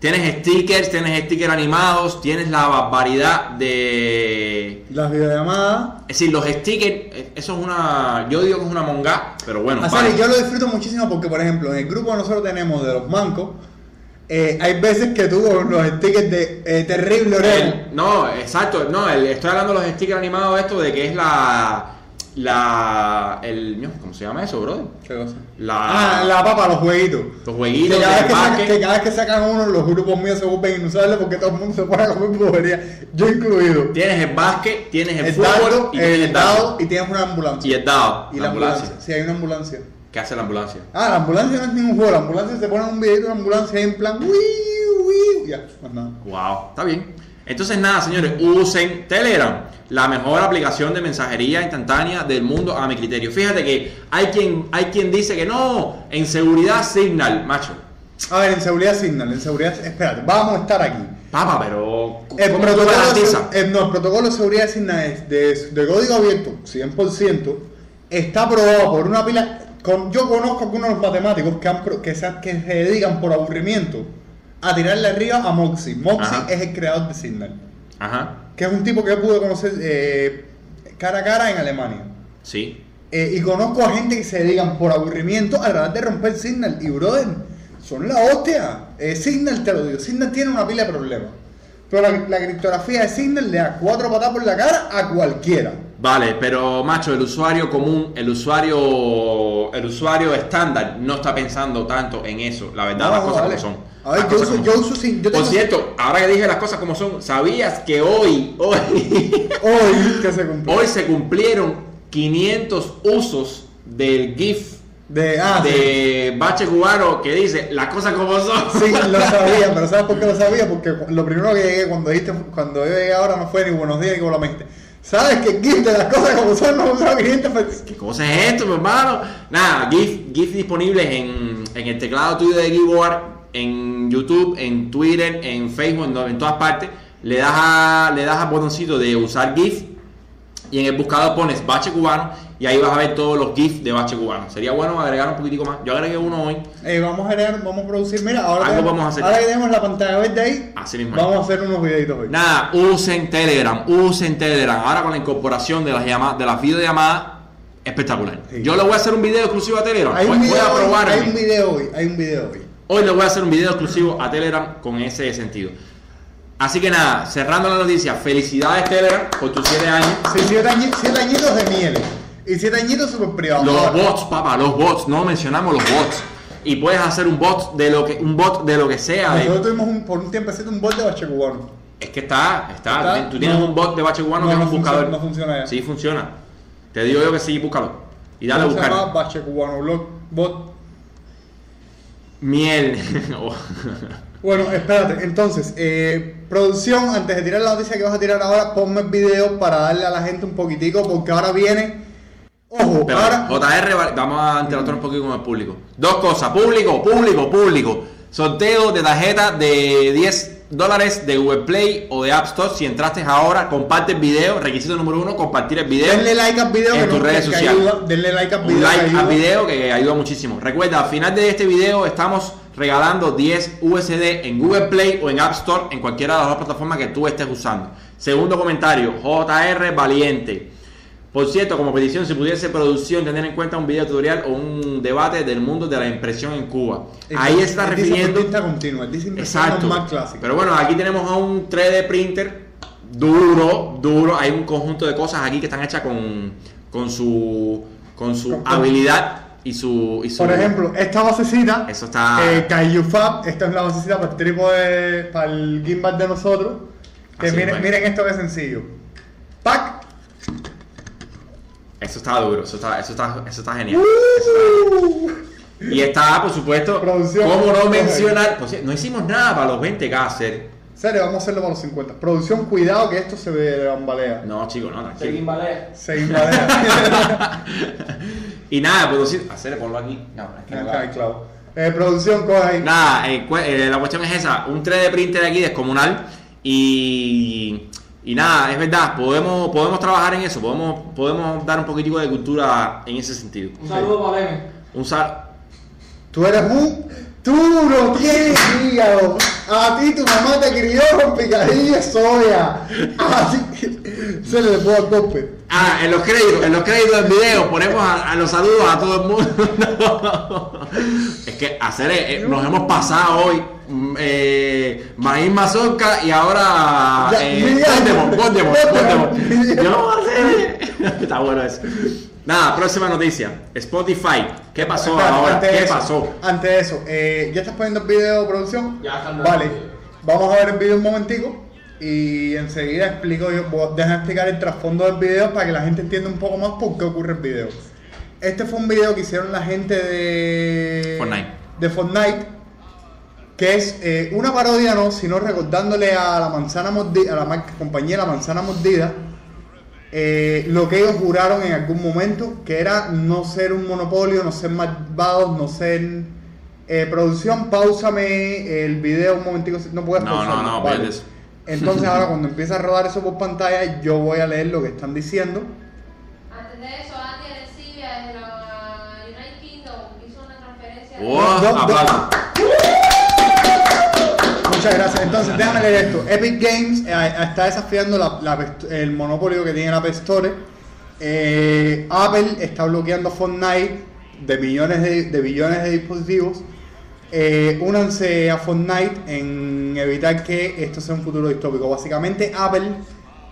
[SPEAKER 1] Tienes stickers, tienes stickers animados, tienes la barbaridad de...
[SPEAKER 2] Las videollamadas.
[SPEAKER 1] Es decir, los stickers, eso es una... Yo digo que es una monga, pero bueno.
[SPEAKER 2] Así
[SPEAKER 1] vale.
[SPEAKER 2] yo lo disfruto muchísimo porque, por ejemplo, en el grupo que nosotros tenemos de los mancos, eh, hay veces que tú con los stickers de eh, terrible Oreo.
[SPEAKER 1] No, exacto, no, el- estoy hablando de los stickers animados esto de que es la... La... El, ¿Cómo se llama eso, brother?
[SPEAKER 2] ¿Qué cosa?
[SPEAKER 1] La-
[SPEAKER 2] Ah, la papa, los jueguitos.
[SPEAKER 1] Los jueguitos
[SPEAKER 2] Que cada, vez que, cada vez que sacan uno, los grupos míos se vuelven inusables porque todo el mundo se pone a comer bobería. Yo incluido.
[SPEAKER 1] Tienes el básquet, tienes el,
[SPEAKER 2] El
[SPEAKER 1] fútbol y tienes
[SPEAKER 2] el
[SPEAKER 1] el dado.
[SPEAKER 2] dado y tienes una ambulancia.
[SPEAKER 1] Y el dado.
[SPEAKER 2] Y la ambulancia. Sí, hay una ambulancia.
[SPEAKER 1] ¿Qué hace la ambulancia?
[SPEAKER 2] Ah, la ambulancia no es ningún juego. La ambulancia se pone un videito de ambulancia en plan. Wiu, wiu. Ya, más nada.
[SPEAKER 1] Wow, está bien. Entonces nada, señores, usen Telegram, la mejor aplicación de mensajería instantánea del mundo a mi criterio. Fíjate que hay quien, hay quien dice que no, en seguridad Signal, macho.
[SPEAKER 2] A ver, en seguridad Signal, en seguridad. Espérate, vamos a estar aquí.
[SPEAKER 1] Papá, pero
[SPEAKER 2] El
[SPEAKER 1] ¿cómo tú
[SPEAKER 2] protocolo, de, el- no, el protocolo de seguridad Signal es de, de código abierto, 100%, está aprobado por una pila. Con, yo conozco algunos matemáticos que, han, pro- que, se, que se dedican por aburrimiento a tirarle arriba a Moxie. Moxie
[SPEAKER 1] Ajá.
[SPEAKER 2] es el creador de Signal,
[SPEAKER 1] Ajá,
[SPEAKER 2] que es un tipo que yo pude conocer eh, cara a cara en Alemania.
[SPEAKER 1] sí.
[SPEAKER 2] Eh, y conozco a gente que se dedican por aburrimiento a tratar de romper Signal. Y brother, son la hostia. Eh, Signal, te lo digo, Signal tiene una pila de problemas. Pero la, la criptografía de Signal le da cuatro patadas por la cara a cualquiera.
[SPEAKER 1] Vale, pero macho, el usuario común, el usuario, el usuario estándar no está pensando tanto en eso. La verdad,
[SPEAKER 2] No,
[SPEAKER 1] las cosas
[SPEAKER 2] vale.
[SPEAKER 1] como son.
[SPEAKER 2] A ver, yo uso-
[SPEAKER 1] como
[SPEAKER 2] yo uso sin- yo
[SPEAKER 1] Por cierto, ahora que dije las cosas como son, ¿sabías que hoy, hoy,
[SPEAKER 2] Hoy que se cumplió.
[SPEAKER 1] hoy se cumplieron 500 usos del GIF
[SPEAKER 2] De, ah, sí.
[SPEAKER 1] de Bache Cubano que dice las cosas como son?
[SPEAKER 2] Sí, lo *laughs* sabía, pero ¿sabes por qué lo sabía? Porque lo primero que llegué cuando dijiste, cuando yo llegué ahora no fue ni buenos días ni con la mente. ¿Sabes que GIF de las cosas como son no usaba 500 veces?
[SPEAKER 1] ¿Qué cosa es esto, mi hermano? Nada, GIF, GIF disponibles en, en el teclado tuyo de Keyboard, en YouTube, en Twitter, en Facebook, en, en todas partes. Le das, a, le das al botoncito de usar GIF y en el buscador pones Bache Cubano y ahí vas a ver todos los GIF de Bache Cubano. Sería bueno agregar un poquitico más. Yo agregué uno hoy.
[SPEAKER 2] Eh, vamos a generar, vamos a producir, mira, ahora,
[SPEAKER 1] Algo
[SPEAKER 2] tenemos-
[SPEAKER 1] vamos a hacer.
[SPEAKER 2] ahora que tenemos la pantalla verde ahí,
[SPEAKER 1] Así mismo.
[SPEAKER 2] vamos a hacer unos videitos hoy.
[SPEAKER 1] Nada, usen Telegram, usen Telegram. Ahora con la incorporación de las llamadas, de las videollamadas, espectacular.
[SPEAKER 2] Sí.
[SPEAKER 1] Yo le voy a hacer un video exclusivo a Telegram.
[SPEAKER 2] Hay
[SPEAKER 1] Voy,
[SPEAKER 2] un,
[SPEAKER 1] voy
[SPEAKER 2] video
[SPEAKER 1] a
[SPEAKER 2] hoy,
[SPEAKER 1] probarme.
[SPEAKER 2] hay un video hoy, hay un video hoy.
[SPEAKER 1] Hoy le voy a hacer un video exclusivo a Telegram con ese sentido. Así que nada, cerrando la noticia, felicidades Telegram por tus 7 años.
[SPEAKER 2] Sí, siete, añi- siete añitos de miel. Y siete añitos super privados.
[SPEAKER 1] Los bots, papá, los bots, no mencionamos los bots. Y puedes hacer un bot de lo que, un bot de lo que sea.
[SPEAKER 2] Nosotros tuvimos un, por un tiempo un bot de bache cubano.
[SPEAKER 1] es que está, está.
[SPEAKER 2] ¿Está?
[SPEAKER 1] Tú tienes
[SPEAKER 2] No.
[SPEAKER 1] un bot de bache cubano
[SPEAKER 2] No,
[SPEAKER 1] que es
[SPEAKER 2] no
[SPEAKER 1] un
[SPEAKER 2] funciona-
[SPEAKER 1] buscador.
[SPEAKER 2] no funciona ya.
[SPEAKER 1] Sí, funciona. Te digo yo que sí, búscalo. Y dale a buscar.
[SPEAKER 2] Bache cubano blog bot.
[SPEAKER 1] Miel. *laughs*
[SPEAKER 2] Bueno, espérate, entonces, eh, producción, antes de tirar la noticia que vas a tirar ahora, ponme el video para darle a la gente un poquitico, porque ahora viene. Ojo,
[SPEAKER 1] Pero,
[SPEAKER 2] ahora.
[SPEAKER 1] JR, vamos a interactuar un poquito con el público. Dos cosas, público, público, público. Sorteo de tarjeta de 10 dólares de Google Play o de App Store. Si entraste ahora, comparte el video. Requisito número uno, compartir el video.
[SPEAKER 2] Denle like al video
[SPEAKER 1] en tus redes sociales.
[SPEAKER 2] ayuda, denle like al video.
[SPEAKER 1] Un like al video que ayuda muchísimo. Recuerda, al final de este video estamos regalando 10 USD en Google Play o en App Store, en cualquiera de las dos plataformas que tú estés usando. Segundo comentario, JR Valiente. Por cierto, como petición, si pudiese producción tener en cuenta un video tutorial o un debate del mundo de la impresión en Cuba. Ahí
[SPEAKER 2] Es-
[SPEAKER 1] está
[SPEAKER 2] es
[SPEAKER 1] refiriendo...
[SPEAKER 2] continua, es desinvertista
[SPEAKER 1] Exacto.
[SPEAKER 2] más clásico.
[SPEAKER 1] Pero bueno, aquí tenemos a un 3D printer duro, duro. Hay un conjunto de cosas aquí que están hechas con, con su, con su
[SPEAKER 2] Con-
[SPEAKER 1] habilidad y su, y su-
[SPEAKER 2] Por ejemplo, esta basecita,
[SPEAKER 1] Eso está-
[SPEAKER 2] eh, Fab, esta es la basecita para el trípode, para el gimbal de nosotros. Que miren,
[SPEAKER 1] es.
[SPEAKER 2] miren esto que sencillo. Pack.
[SPEAKER 1] Eso está duro, eso está, eso está, eso está genial. Eso está genial. Y está, por supuesto,
[SPEAKER 2] Producción.
[SPEAKER 1] ¿cómo no mencionar? Pues, no hicimos nada para los 20k hacer.
[SPEAKER 2] Serio, vamos a hacerlo para los 50. Producción, cuidado que esto se ve bambalea.
[SPEAKER 1] No, chicos, no, tranquilo.
[SPEAKER 4] Seguimos, vale.
[SPEAKER 2] Se invalea. *laughs*
[SPEAKER 1] Y nada, producir, hacer, ponlo aquí. No, es que no
[SPEAKER 2] hay clavo. Eh, producción, coge ahí.
[SPEAKER 1] Nada, eh, eh, la cuestión es esa, un 3D printer aquí descomunal y, y nada, es verdad, podemos, podemos trabajar en eso, podemos, podemos dar un poquitico de cultura en ese sentido.
[SPEAKER 4] Un saludo para Leme.
[SPEAKER 1] Un sal...
[SPEAKER 2] Tú eres un. Tú no tienes hígado. A ti tu mamá te crió con picadillo de soya. A ti. Se le puedo al golpe.
[SPEAKER 1] Ah, en los créditos, en los créditos del video ponemos a, a los saludos a todo el mundo. *laughs* es que hacer, eh, nos hemos pasado hoy eh, maíz mazorca y ahora eh, Voldemort, Voldemort,
[SPEAKER 2] Voldemort.
[SPEAKER 1] Yo no voy a hacer. *laughs* Está bueno eso. Nada, próxima noticia. Spotify. ¿Qué pasó
[SPEAKER 2] Espérate,
[SPEAKER 1] ahora?
[SPEAKER 2] de
[SPEAKER 1] ¿Qué
[SPEAKER 2] eso,
[SPEAKER 1] pasó?
[SPEAKER 2] Antes de eso, eh, ¿ya estás poniendo el video, producción?
[SPEAKER 4] Ya está
[SPEAKER 2] Vale,
[SPEAKER 4] video.
[SPEAKER 2] vamos a ver el video un momentico y enseguida explico yo, voy a explicar el trasfondo del video para que la gente entienda un poco más por qué ocurre el video. Este fue un video que hicieron la gente de
[SPEAKER 1] Fortnite.
[SPEAKER 2] de Fortnite, que es eh, una parodia, no, sino recordándole a la manzana mordida, a la marca- compañía La Manzana Mordida, eh, lo que ellos juraron en algún momento, que era no ser un monopolio, no ser malvados, no ser Eh, producción, pausame el video un momentico. No puedes
[SPEAKER 1] No,
[SPEAKER 2] pausarlo,
[SPEAKER 1] no, no,
[SPEAKER 2] vale.
[SPEAKER 1] eso.
[SPEAKER 2] Entonces *laughs* ahora cuando empieza a rodar eso por pantalla, yo voy a leer lo que están diciendo.
[SPEAKER 3] Antes de eso, Andy Arecilia desde la United Kingdom hizo una transferencia. de-
[SPEAKER 1] ¡Wow! Aplauso.
[SPEAKER 2] Muchas gracias. Entonces, déjame leer esto. Epic Games eh, está desafiando la- la- el monopolio que tiene la App Store. Eh, Apple está bloqueando Fortnite de millones de, billones de dispositivos. Eh, únanse a Fortnite en evitar que esto sea un futuro distópico. Básicamente, Apple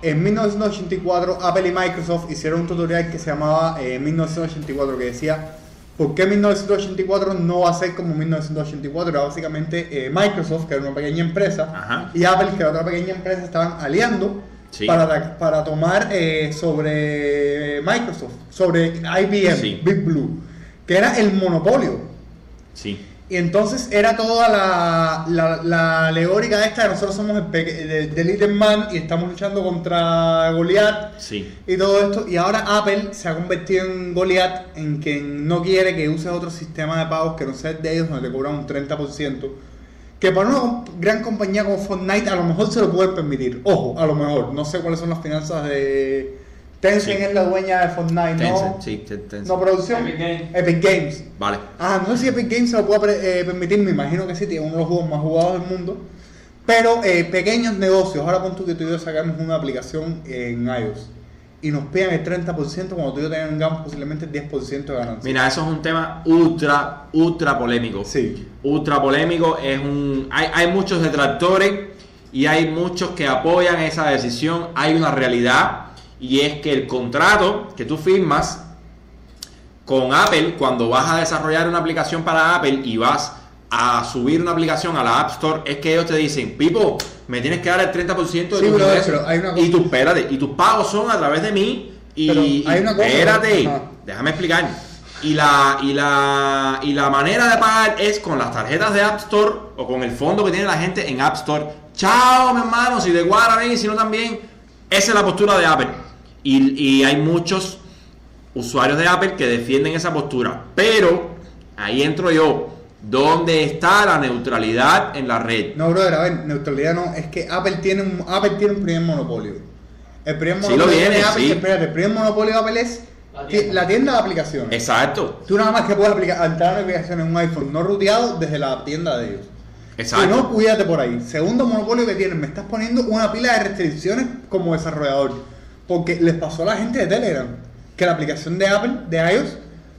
[SPEAKER 2] en 1984, Apple y Microsoft hicieron un tutorial que se llamaba eh, 1984 que decía ¿Por qué 1984 no va a ser como 1984? Era básicamente eh, Microsoft, que era una pequeña empresa,
[SPEAKER 1] Ajá.
[SPEAKER 2] y Apple, que era otra pequeña empresa, estaban aliando
[SPEAKER 1] Sí.
[SPEAKER 2] para, para tomar eh, sobre Microsoft, sobre IBM,
[SPEAKER 1] Sí.
[SPEAKER 2] Big Blue, que era el monopolio.
[SPEAKER 1] Sí.
[SPEAKER 2] Y entonces era toda la, la, la alegórica esta de nosotros somos el, de, de Little Man y estamos luchando contra Goliath
[SPEAKER 1] Sí.
[SPEAKER 2] y todo esto. Y ahora Apple se ha convertido en Goliath, en quien no quiere que uses otro sistema de pagos que no sea el de ellos, donde te cobran un 30%. Que para una gran compañía como Fortnite a lo mejor se lo puede permitir. Ojo, a lo mejor. No sé cuáles son las finanzas de... Tencent
[SPEAKER 1] Sí.
[SPEAKER 2] es la dueña de Fortnite, ¿no?
[SPEAKER 1] Sí, Ten- Tencent.
[SPEAKER 2] No producción.
[SPEAKER 4] Epic Games.
[SPEAKER 2] Epic Games.
[SPEAKER 1] Vale.
[SPEAKER 2] Ah, no sé si Epic Games se lo puede eh, permitir, me imagino que sí, tiene uno de los juegos más jugados del mundo. Pero eh, pequeños negocios, ahora pon tú que tú y yo sacamos una aplicación en iOS y nos pegan el 30% cuando tú y yo tengamos posiblemente el 10% de ganancia.
[SPEAKER 1] Mira, eso es un tema ultra, ultra polémico.
[SPEAKER 2] Sí.
[SPEAKER 1] Ultra polémico. Es un. Hay, hay muchos detractores y hay muchos que apoyan esa decisión. Hay una realidad y es que el contrato que tú firmas con Apple, cuando vas a desarrollar una aplicación para Apple y vas a subir una aplicación a la App Store, es que ellos te dicen, Pipo, me tienes que dar el 30% de
[SPEAKER 2] Sí,
[SPEAKER 1] tus
[SPEAKER 2] brother,
[SPEAKER 1] ingresos".
[SPEAKER 2] pero hay una cosa-
[SPEAKER 1] Y tus, espérate, y tus pagos son a través de mí. Y,
[SPEAKER 2] hay una cosa-
[SPEAKER 1] espérate, déjame explicar. Y la, y, la, y la manera de pagar es con las tarjetas de App Store o con el fondo que tiene la gente en App Store. Chao, mi hermano, si de Guaraní, si no también. Esa es la postura de Apple. Y, y hay muchos usuarios de Apple que defienden esa postura. Pero ahí entro yo. ¿Dónde está la neutralidad en la red?
[SPEAKER 2] No, brother, a ver, neutralidad no, es que Apple tiene un, Apple tiene un primer monopolio. El primer
[SPEAKER 1] Sí
[SPEAKER 2] monopolio
[SPEAKER 1] lo
[SPEAKER 2] que
[SPEAKER 1] tiene,
[SPEAKER 2] Apple,
[SPEAKER 1] sí.
[SPEAKER 2] espérate, el primer monopolio de Apple es
[SPEAKER 4] La
[SPEAKER 2] ti-
[SPEAKER 4] tienda.
[SPEAKER 2] la tienda de aplicaciones.
[SPEAKER 1] Exacto.
[SPEAKER 2] Tú nada más que puedes aplicar, entrar a una aplicación en un iPhone no ruteado desde la tienda de ellos.
[SPEAKER 1] Exacto.
[SPEAKER 2] Si no, cuídate por ahí. Segundo monopolio que tienen, me estás poniendo una pila de restricciones como desarrollador. Porque les pasó a la gente de Telegram que la aplicación de Apple, de iOS,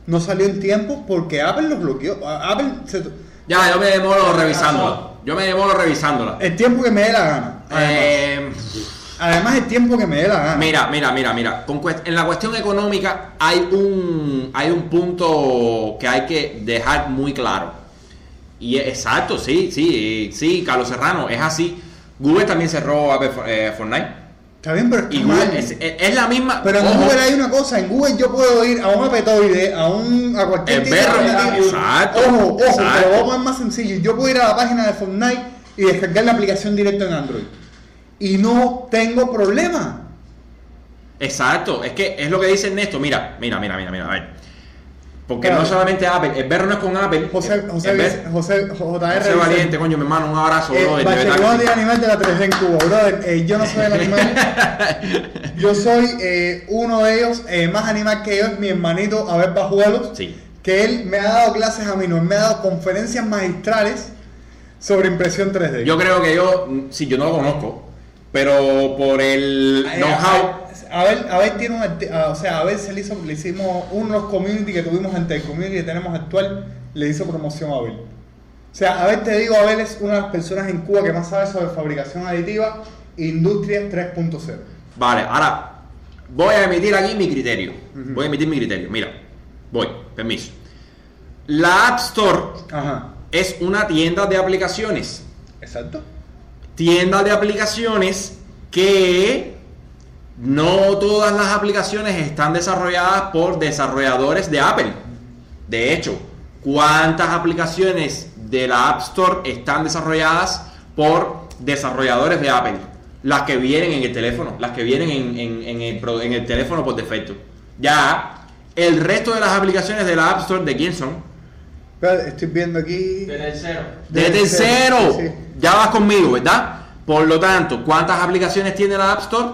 [SPEAKER 2] no salió en tiempo porque Apple los bloqueó. Apple, se-
[SPEAKER 1] Ya, yo me demoro revisándola. Yo me demoro revisándola.
[SPEAKER 2] el tiempo que me dé la gana. Además,
[SPEAKER 1] Eh,
[SPEAKER 2] Además, el tiempo que me dé la gana.
[SPEAKER 1] mira, mira, mira, mira. Con en la cuestión económica hay un, hay un punto que hay que dejar muy claro. Y exacto, sí, sí, sí, Carlos Serrano, es así. Google también cerró Apple eh, Fortnite.
[SPEAKER 2] Está bien, pero es que
[SPEAKER 1] Y
[SPEAKER 2] mal.
[SPEAKER 1] Google es, es- es la misma.
[SPEAKER 2] Pero en
[SPEAKER 1] ojo,
[SPEAKER 2] Google hay una cosa, en Google yo puedo ir a un apetoide, a un a cualquier tipo de
[SPEAKER 1] exacto,
[SPEAKER 2] Ojo, ojo,
[SPEAKER 1] exacto.
[SPEAKER 2] lo voy a poner más sencillo. Yo puedo ir a la página de Fortnite y descargar la aplicación directo en Android. Y no tengo problema.
[SPEAKER 1] Exacto, es que es lo que dice Ernesto. Mira, mira, mira, mira, mira, a ver. Porque
[SPEAKER 2] Claro.
[SPEAKER 1] no solamente Apple, el berro no es con Apple.
[SPEAKER 2] José, José,
[SPEAKER 1] ber-
[SPEAKER 2] José, JR.
[SPEAKER 1] José Valiente, coño, mi hermano, un abrazo,
[SPEAKER 2] eh,
[SPEAKER 1] brother, de
[SPEAKER 2] animal de la 3D en Cuba, brother. Eh, yo no soy el animal. *laughs* yo soy eh, uno de ellos, eh, más animal que yo es mi hermanito Abel Bajuelos.
[SPEAKER 1] Sí.
[SPEAKER 2] Que él me ha dado clases a mí, no, él me ha dado conferencias magistrales sobre impresión 3D.
[SPEAKER 1] Yo creo que yo, mm, sí, yo no lo conozco, pero por el know-how.
[SPEAKER 2] A ver, a ver tiene un, arti- ah, o sea, a ver se le hizo, le hicimos uno de los community que tuvimos ante el community que tenemos actual, le hizo promoción a Abel. O sea, a ver te digo, Abel es una de las personas en Cuba que más sabe sobre fabricación aditiva, industria 3.0.
[SPEAKER 1] Vale, ahora voy a emitir aquí mi criterio. Voy a emitir mi criterio. Mira, voy, permiso. La App Store
[SPEAKER 2] Ajá.
[SPEAKER 1] es una tienda de aplicaciones.
[SPEAKER 2] Exacto.
[SPEAKER 1] Tienda de aplicaciones que no todas las aplicaciones están desarrolladas por desarrolladores de Apple. De hecho, ¿cuántas aplicaciones de la App Store están desarrolladas por desarrolladores de Apple? Las que vienen en el teléfono, las que vienen en, en- en el, pro- en el teléfono por defecto. Ya, el resto de las aplicaciones de la App Store, ¿de quién son?
[SPEAKER 2] Estoy viendo aquí.
[SPEAKER 4] De tercero.
[SPEAKER 1] De tercero,
[SPEAKER 2] sí.
[SPEAKER 1] Ya vas conmigo, ¿verdad? Por lo tanto, ¿cuántas aplicaciones tiene la App Store?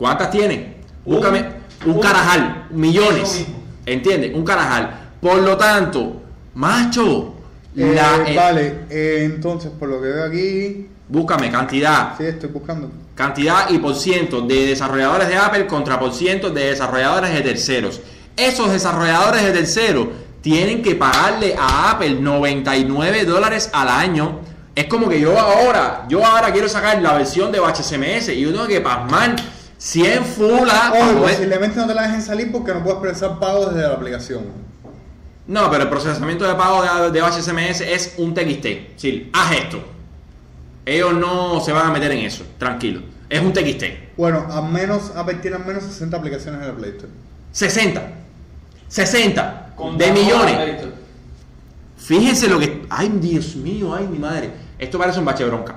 [SPEAKER 1] ¿Cuántas tiene?
[SPEAKER 4] Un-
[SPEAKER 1] Búscame un,
[SPEAKER 4] un-
[SPEAKER 1] carajal, millones. ¿Entiendes? Un carajal. Por lo tanto, macho,
[SPEAKER 2] Eh,
[SPEAKER 1] la, eh,
[SPEAKER 2] vale, eh, entonces por lo que veo aquí.
[SPEAKER 1] búscame cantidad,
[SPEAKER 2] Sí, estoy buscando.
[SPEAKER 1] cantidad y por ciento de desarrolladores de Apple contra por ciento de desarrolladores de terceros. Esos desarrolladores de terceros tienen que pagarle a Apple 99 dólares al año. Es como que yo ahora, yo ahora quiero sacar la versión de HCMS y yo tengo que pasmar 100 fulas.
[SPEAKER 2] O posiblemente no te la dejen salir porque no puedes procesar pagos desde la aplicación.
[SPEAKER 1] No, pero el procesamiento de pago de, de HCMS es un TXT. Sí, haz esto. Ellos no se van a meter en eso, tranquilo. Es un TXT.
[SPEAKER 2] Bueno, al menos Apple tiene al menos 60 aplicaciones en la Play Store.
[SPEAKER 1] 60. 60
[SPEAKER 4] Con
[SPEAKER 1] de millones. Fíjense lo que. Ay, Dios mío, ay, mi madre. Esto parece un bache bronca.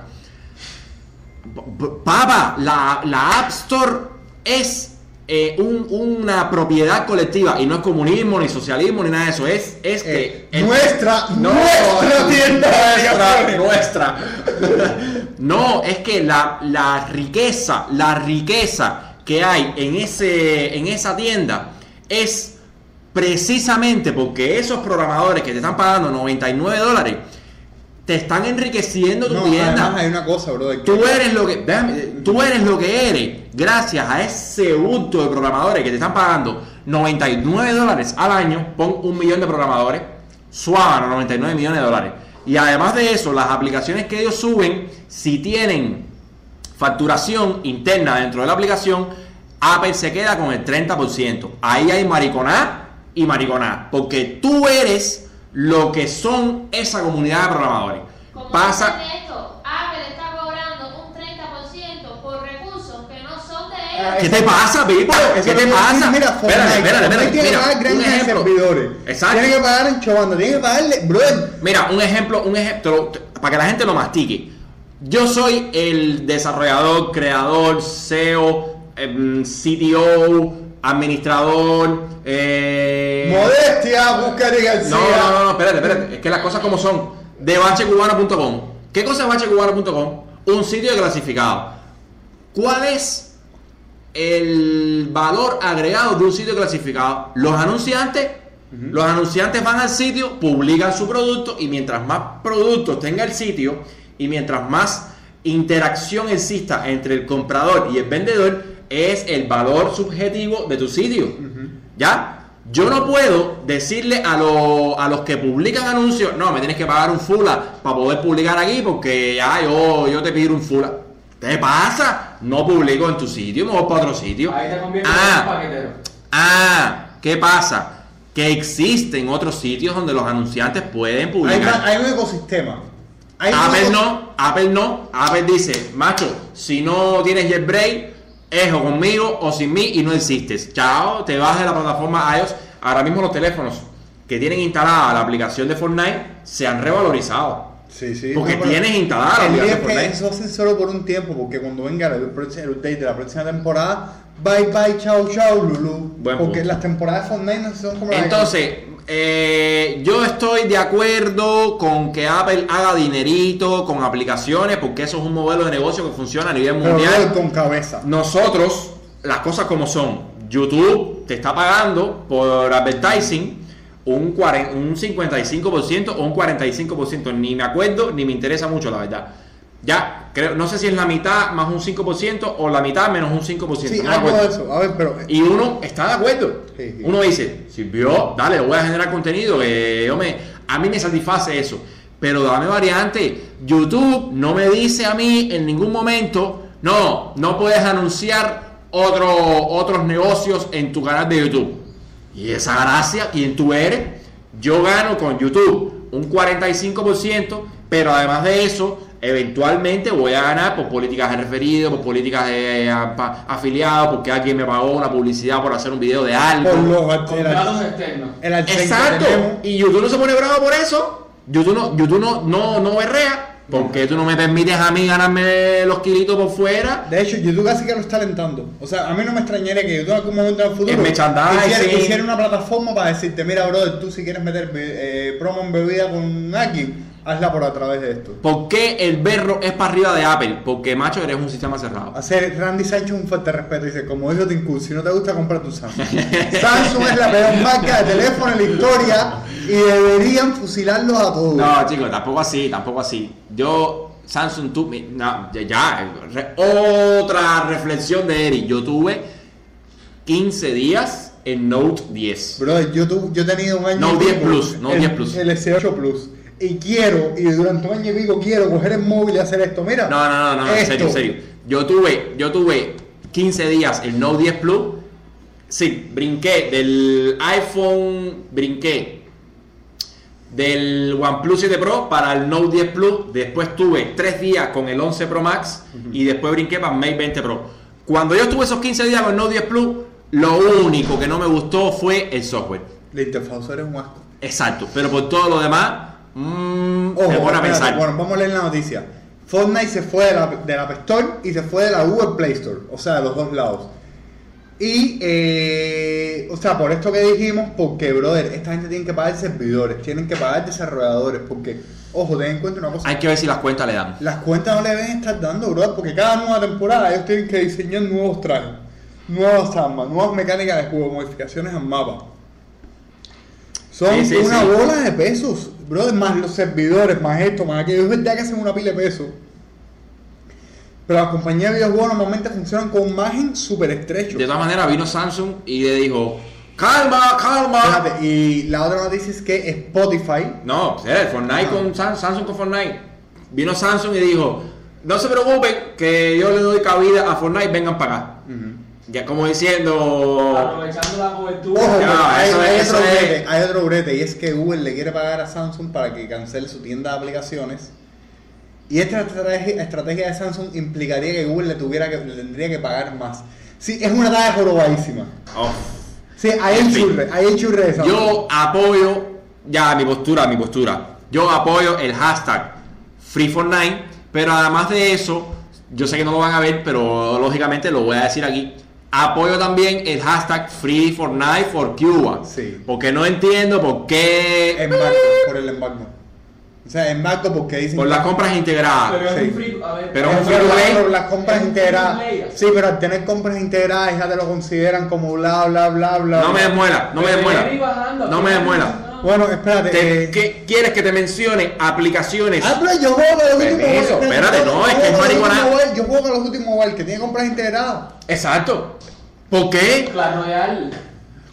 [SPEAKER 1] Papa, la, la App Store es eh, un- una propiedad colectiva y no es comunismo, ni socialismo, ni nada de eso. Es, es.
[SPEAKER 2] Eh, nuestra,
[SPEAKER 1] No,
[SPEAKER 2] nuestra tienda de
[SPEAKER 1] nuestra,
[SPEAKER 2] aplicaciones.
[SPEAKER 1] nuestra. *laughs* No, es que la, la riqueza, la riqueza que hay en, ese, en esa tienda es precisamente porque esos programadores que te están pagando 99 dólares te están enriqueciendo tu
[SPEAKER 2] No,
[SPEAKER 1] tienda.
[SPEAKER 2] además hay una cosa, bro.
[SPEAKER 1] Tú eres lo que, déjame, tú eres lo que eres gracias a ese bulto de programadores que te están pagando 99 dólares al año. Pon un millón de programadores, suavan 99 millones de dólares. Y además de eso, las aplicaciones que ellos suben, si tienen facturación interna dentro de la aplicación, Apple se queda con el 30%. Ahí hay mariconá y mariconá, porque tú eres lo que son esa comunidad de programadores.
[SPEAKER 3] Como
[SPEAKER 1] Pasa,
[SPEAKER 3] dicen esto, Apple está cobrando un 30% por recursos que no son de
[SPEAKER 2] Ah,
[SPEAKER 3] ellos.
[SPEAKER 1] ¿Qué te pasa, Pipo? ¿Qué te pasa?
[SPEAKER 2] Mira,
[SPEAKER 1] espérate, espérate, espérate.
[SPEAKER 2] tiene que pagar servidores.
[SPEAKER 1] Exacto.
[SPEAKER 2] Tiene que pagar en Chovando, tiene que pagarle.
[SPEAKER 1] Mira, un ejemplo, un ejemplo, para que la gente lo mastique. Yo soy el desarrollador, creador, CEO, em, CTO, administrador. Eh,
[SPEAKER 2] Modestia, Buscari García.
[SPEAKER 1] no, no, no, espérate, espérate. Es que las cosas como son. De bachecubano.com. ¿Qué cosa es bachecubano.com? Un sitio de clasificado. ¿Cuál es el valor agregado de un sitio clasificado? Los anunciantes. Los anunciantes van al sitio, publican su producto y mientras más productos tenga el sitio y mientras más interacción exista entre el comprador y el vendedor, es el valor subjetivo de tu sitio. ¿Ya? Yo no puedo decirle a, lo- a los que publican anuncios, no, me tienes que pagar un fula para poder publicar aquí porque ya yo, yo te pido un fula. ¿Qué pasa? No publico en tu sitio, me voy para otro sitio.
[SPEAKER 4] Ahí te convierte en
[SPEAKER 1] Ah,
[SPEAKER 4] un paquetero.
[SPEAKER 1] ah, ¿qué pasa? Que existen otros sitios donde los anunciantes pueden publicar.
[SPEAKER 2] hay un ecosistema. Hay un
[SPEAKER 1] Apple no, Apple no. Apple dice, macho, si no tienes jailbreak, es o conmigo o sin mí y no existes. Chao, te vas de la plataforma iOS. Ahora mismo los teléfonos que tienen instalada la aplicación de Fortnite se han revalorizado.
[SPEAKER 2] Sí, sí.
[SPEAKER 1] Porque
[SPEAKER 2] no, pero
[SPEAKER 1] tienes aplicación
[SPEAKER 2] es que ser solo por un tiempo, porque cuando venga el, el update de la próxima temporada, bye bye, chao, chao, Lulu.
[SPEAKER 1] Buen
[SPEAKER 2] porque
[SPEAKER 1] punto.
[SPEAKER 2] las temporadas de Fortnite no son como
[SPEAKER 1] Entonces, eh, yo estoy de acuerdo con que Apple haga dinerito con aplicaciones porque eso es un modelo de negocio que funciona a nivel
[SPEAKER 2] pero
[SPEAKER 1] mundial.
[SPEAKER 2] brother, con cabeza.
[SPEAKER 1] Nosotros, las cosas como son, YouTube te está pagando por advertising un, 40 un 55% o un 45%, ni me acuerdo ni me interesa mucho, la verdad. Ya, creo, no sé si es la mitad más un 5% o la mitad menos un 5%.
[SPEAKER 2] Sí,
[SPEAKER 1] no
[SPEAKER 2] algo de eso. A ver, pero.
[SPEAKER 1] Y uno está de acuerdo.
[SPEAKER 2] Sí, sí.
[SPEAKER 1] Uno dice, sirvió, dale, voy a generar contenido que yo me, a mí me satisface eso. Pero dame variante. YouTube no me dice a mí en ningún momento, no, no puedes anunciar otro, otros negocios en tu canal de YouTube. Y esa gracia, ¿quién tú eres? Yo gano con YouTube un 45%, pero además de eso, eventualmente voy a ganar por políticas de referido, por políticas de pa- afiliados, porque alguien me pagó una publicidad por hacer un video de algo.
[SPEAKER 2] Por los
[SPEAKER 4] Contratos
[SPEAKER 2] el,
[SPEAKER 4] externos.
[SPEAKER 1] Exacto. Y YouTube no se pone bravo por eso. YouTube no, YouTube no, no, no berrea. ¿Por qué tú no me permites a mí ganarme los kilitos por fuera?
[SPEAKER 2] De hecho, YouTube casi que lo está alentando. O sea, a mí no me extrañaría que YouTube en algún momento en el futuro hiciera, hiciera una plataforma para decirte, mira, brother, tú si quieres meter eh, promo en bebida con alguien, hazla por a través de esto.
[SPEAKER 1] ¿Por qué el berro es para arriba de Apple? Porque, macho, eres un sistema cerrado.
[SPEAKER 2] Hacer Randy Sánchez un fuerte respeto. Dice, como dijo Tim Cook, si no te gusta, compra tu Samsung. *laughs* Samsung es la peor marca de teléfono en la historia y deberían fusilarlos a todos.
[SPEAKER 1] No, chicos, tampoco así, tampoco así. Yo, Samsung, tú, no, ya, ya, re- otra reflexión de Eric. Yo tuve 15 días en Note 10.
[SPEAKER 2] Brother, yo, tu- yo he tenido un año
[SPEAKER 1] No,
[SPEAKER 2] y
[SPEAKER 1] 10
[SPEAKER 2] pico,
[SPEAKER 1] Plus, no,
[SPEAKER 2] el,
[SPEAKER 1] 10 Plus.
[SPEAKER 2] El S8 Plus. Y quiero, y durante un año y pico quiero coger el móvil y hacer esto. Mira.
[SPEAKER 1] No, no, no, no, en serio, en serio. Yo tuve, yo tuve 15 días el Note 10 Plus. Sí, brinqué del iPhone, brinqué del OnePlus 7 Pro para el Note 10 Plus. Después tuve 3 días con el 11 Pro Max y después brinqué para el Mate 20 Pro. Cuando yo estuve esos 15 días con el Note 10 Plus, lo único que no me gustó fue el software.
[SPEAKER 2] La interfaz es un asco.
[SPEAKER 1] Exacto, pero por todo lo demás, mmm,
[SPEAKER 2] Ojo,
[SPEAKER 1] pone a pensar.
[SPEAKER 2] Bueno, vamos a leer la noticia. Fortnite se fue de la, de la App Store y se fue de la Google Play Store. O sea, de los dos lados. Y, eh, o sea, por esto que dijimos, porque, brother, esta gente tiene que pagar servidores, tienen que pagar desarrolladores, porque, ojo, ten en cuenta una cosa.
[SPEAKER 1] Hay que ver si las cuentas le dan.
[SPEAKER 2] Las cuentas no le deben estar dando, brother, porque cada nueva temporada ellos tienen que diseñar nuevos trajes, nuevas armas, nuevas mecánicas de juego, modificaciones al mapa. Son
[SPEAKER 1] Sí, sí,
[SPEAKER 2] una
[SPEAKER 1] sí.
[SPEAKER 2] bola de pesos, brother, más los servidores, más esto, más aquello. Es verdad que hacen una pila de pesos. Pero las compañías de videojuegos normalmente funcionan con un margen súper estrecho.
[SPEAKER 1] De todas maneras, vino Samsung y le dijo: ¡Calma, calma!
[SPEAKER 2] Fíjate, y la otra noticia es que Spotify
[SPEAKER 1] No, eh, Fortnite
[SPEAKER 2] Ah.
[SPEAKER 1] con Sam- Samsung con Fortnite. Vino Samsung y dijo: No se preocupen, que yo le doy cabida a Fortnite, vengan para acá. Ya como diciendo.
[SPEAKER 4] Aprovechando la cobertura.
[SPEAKER 2] Ojo,
[SPEAKER 1] Ya,
[SPEAKER 2] pero hay,
[SPEAKER 1] eso
[SPEAKER 2] hay
[SPEAKER 1] es-
[SPEAKER 2] otro
[SPEAKER 1] eso es-
[SPEAKER 2] brete, hay otro brete, y es que Google le quiere pagar a Samsung para que cancele su tienda de aplicaciones. Y esta estrategia, estrategia de Samsung implicaría que Google le tuviera que, le tendría que pagar más. Sí, es una talla jorobadísima.
[SPEAKER 1] Oh.
[SPEAKER 2] Sí, hay
[SPEAKER 1] En
[SPEAKER 2] el churre, hay el churre de Samsung.
[SPEAKER 1] Yo apoyo, ya mi postura, mi postura. Yo apoyo el hashtag Free Fortnite, pero además de eso, yo sé que no lo van a ver, pero lógicamente lo voy a decir aquí. Apoyo también el hashtag Free Fortnite for Cuba.
[SPEAKER 2] Sí.
[SPEAKER 1] Porque no entiendo por qué.
[SPEAKER 2] Embargo, por el embargo. O sea, embargo porque dicen
[SPEAKER 1] Por las compras integradas.
[SPEAKER 4] Pero es
[SPEAKER 2] Sí.
[SPEAKER 4] un free. A ver,
[SPEAKER 1] Pero es un free
[SPEAKER 2] las-
[SPEAKER 1] play.
[SPEAKER 2] pero las compras
[SPEAKER 4] Es
[SPEAKER 2] integradas. Sí, pero al tener compras integradas ya te lo consideran como bla bla bla bla.
[SPEAKER 1] No me
[SPEAKER 2] bla.
[SPEAKER 1] desmuela, no me
[SPEAKER 4] Pero bajando,
[SPEAKER 1] No me
[SPEAKER 4] no.
[SPEAKER 2] Bueno, espérate.
[SPEAKER 1] Te-
[SPEAKER 2] eh,
[SPEAKER 1] ¿qué- ¿Quieres que te mencione aplicaciones?
[SPEAKER 2] Ah, pero yo juego con los últimos Wild,
[SPEAKER 1] espérate, no, es que es
[SPEAKER 2] Wild, Yo juego con los últimos Wild que tiene compras integradas.
[SPEAKER 1] Exacto. ¿Por qué?
[SPEAKER 4] Clash Royale.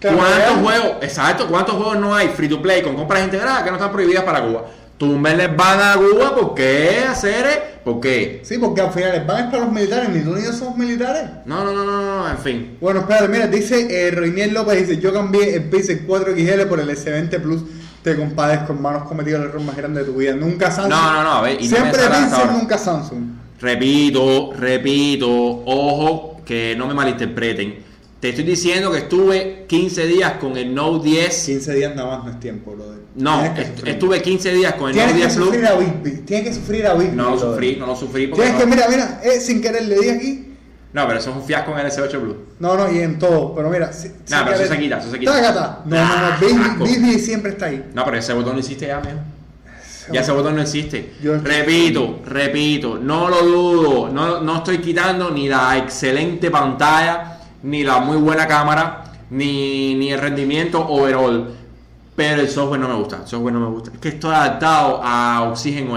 [SPEAKER 2] Claro,
[SPEAKER 1] ¿Cuántos juegos? Exacto, ¿cuántos juegos no hay free to play con compras integradas que no están prohibidas para Cuba? Tumben les van a Cuba, ¿por qué hacer? ¿Por qué?
[SPEAKER 2] Sí, porque al final el ban es para los militares, ni tú ni yo somos militares.
[SPEAKER 1] No, no, no, no, no, en fin.
[SPEAKER 2] Bueno, espérate, mira, dice eh, Reinier López, dice, yo cambié el Pixel 4XL por el S20 Plus. Te compadezco, hermano, has cometido el error más grande de tu vida. Nunca Samsung.
[SPEAKER 1] No, no, no, a ver, y no me
[SPEAKER 2] Siempre
[SPEAKER 1] salgas
[SPEAKER 2] Pixel, nunca Samsung.
[SPEAKER 1] Repito, repito, ojo, que no me malinterpreten. Te estoy diciendo que estuve 15 días con el Note 10.
[SPEAKER 2] 15 días nada más no es tiempo, brother.
[SPEAKER 1] No,
[SPEAKER 2] Tienes que
[SPEAKER 1] est- estuve 15 días con el
[SPEAKER 2] Tienes
[SPEAKER 1] Note
[SPEAKER 2] que
[SPEAKER 1] 10 Plus.
[SPEAKER 2] sufrir a Bigby. Tienes que sufrir a Bigby.
[SPEAKER 1] No lo sufrí, no lo sufrí porque
[SPEAKER 2] Tienes
[SPEAKER 1] no-
[SPEAKER 2] que, mira, mira, eh, sin querer le di aquí.
[SPEAKER 1] No, pero eso es un fiasco en el S8 Plus.
[SPEAKER 2] No, no, y en todo. Pero mira, si, sin
[SPEAKER 1] pero eso se quita, eso se quita.
[SPEAKER 2] No, no,
[SPEAKER 1] Ah,
[SPEAKER 2] no. Bigby,
[SPEAKER 1] asco.
[SPEAKER 2] Bigby siempre está ahí.
[SPEAKER 1] No, pero ese botón no existe ya, mijo. Ya ese botón no existe.
[SPEAKER 2] Yo-
[SPEAKER 1] repito, repito, no lo dudo. No, no estoy quitando ni la excelente pantalla, ni la muy buena cámara, ni, ni el rendimiento overall. Pero el software no me gusta. El software no me gusta. Es que estoy adaptado a Oxygen.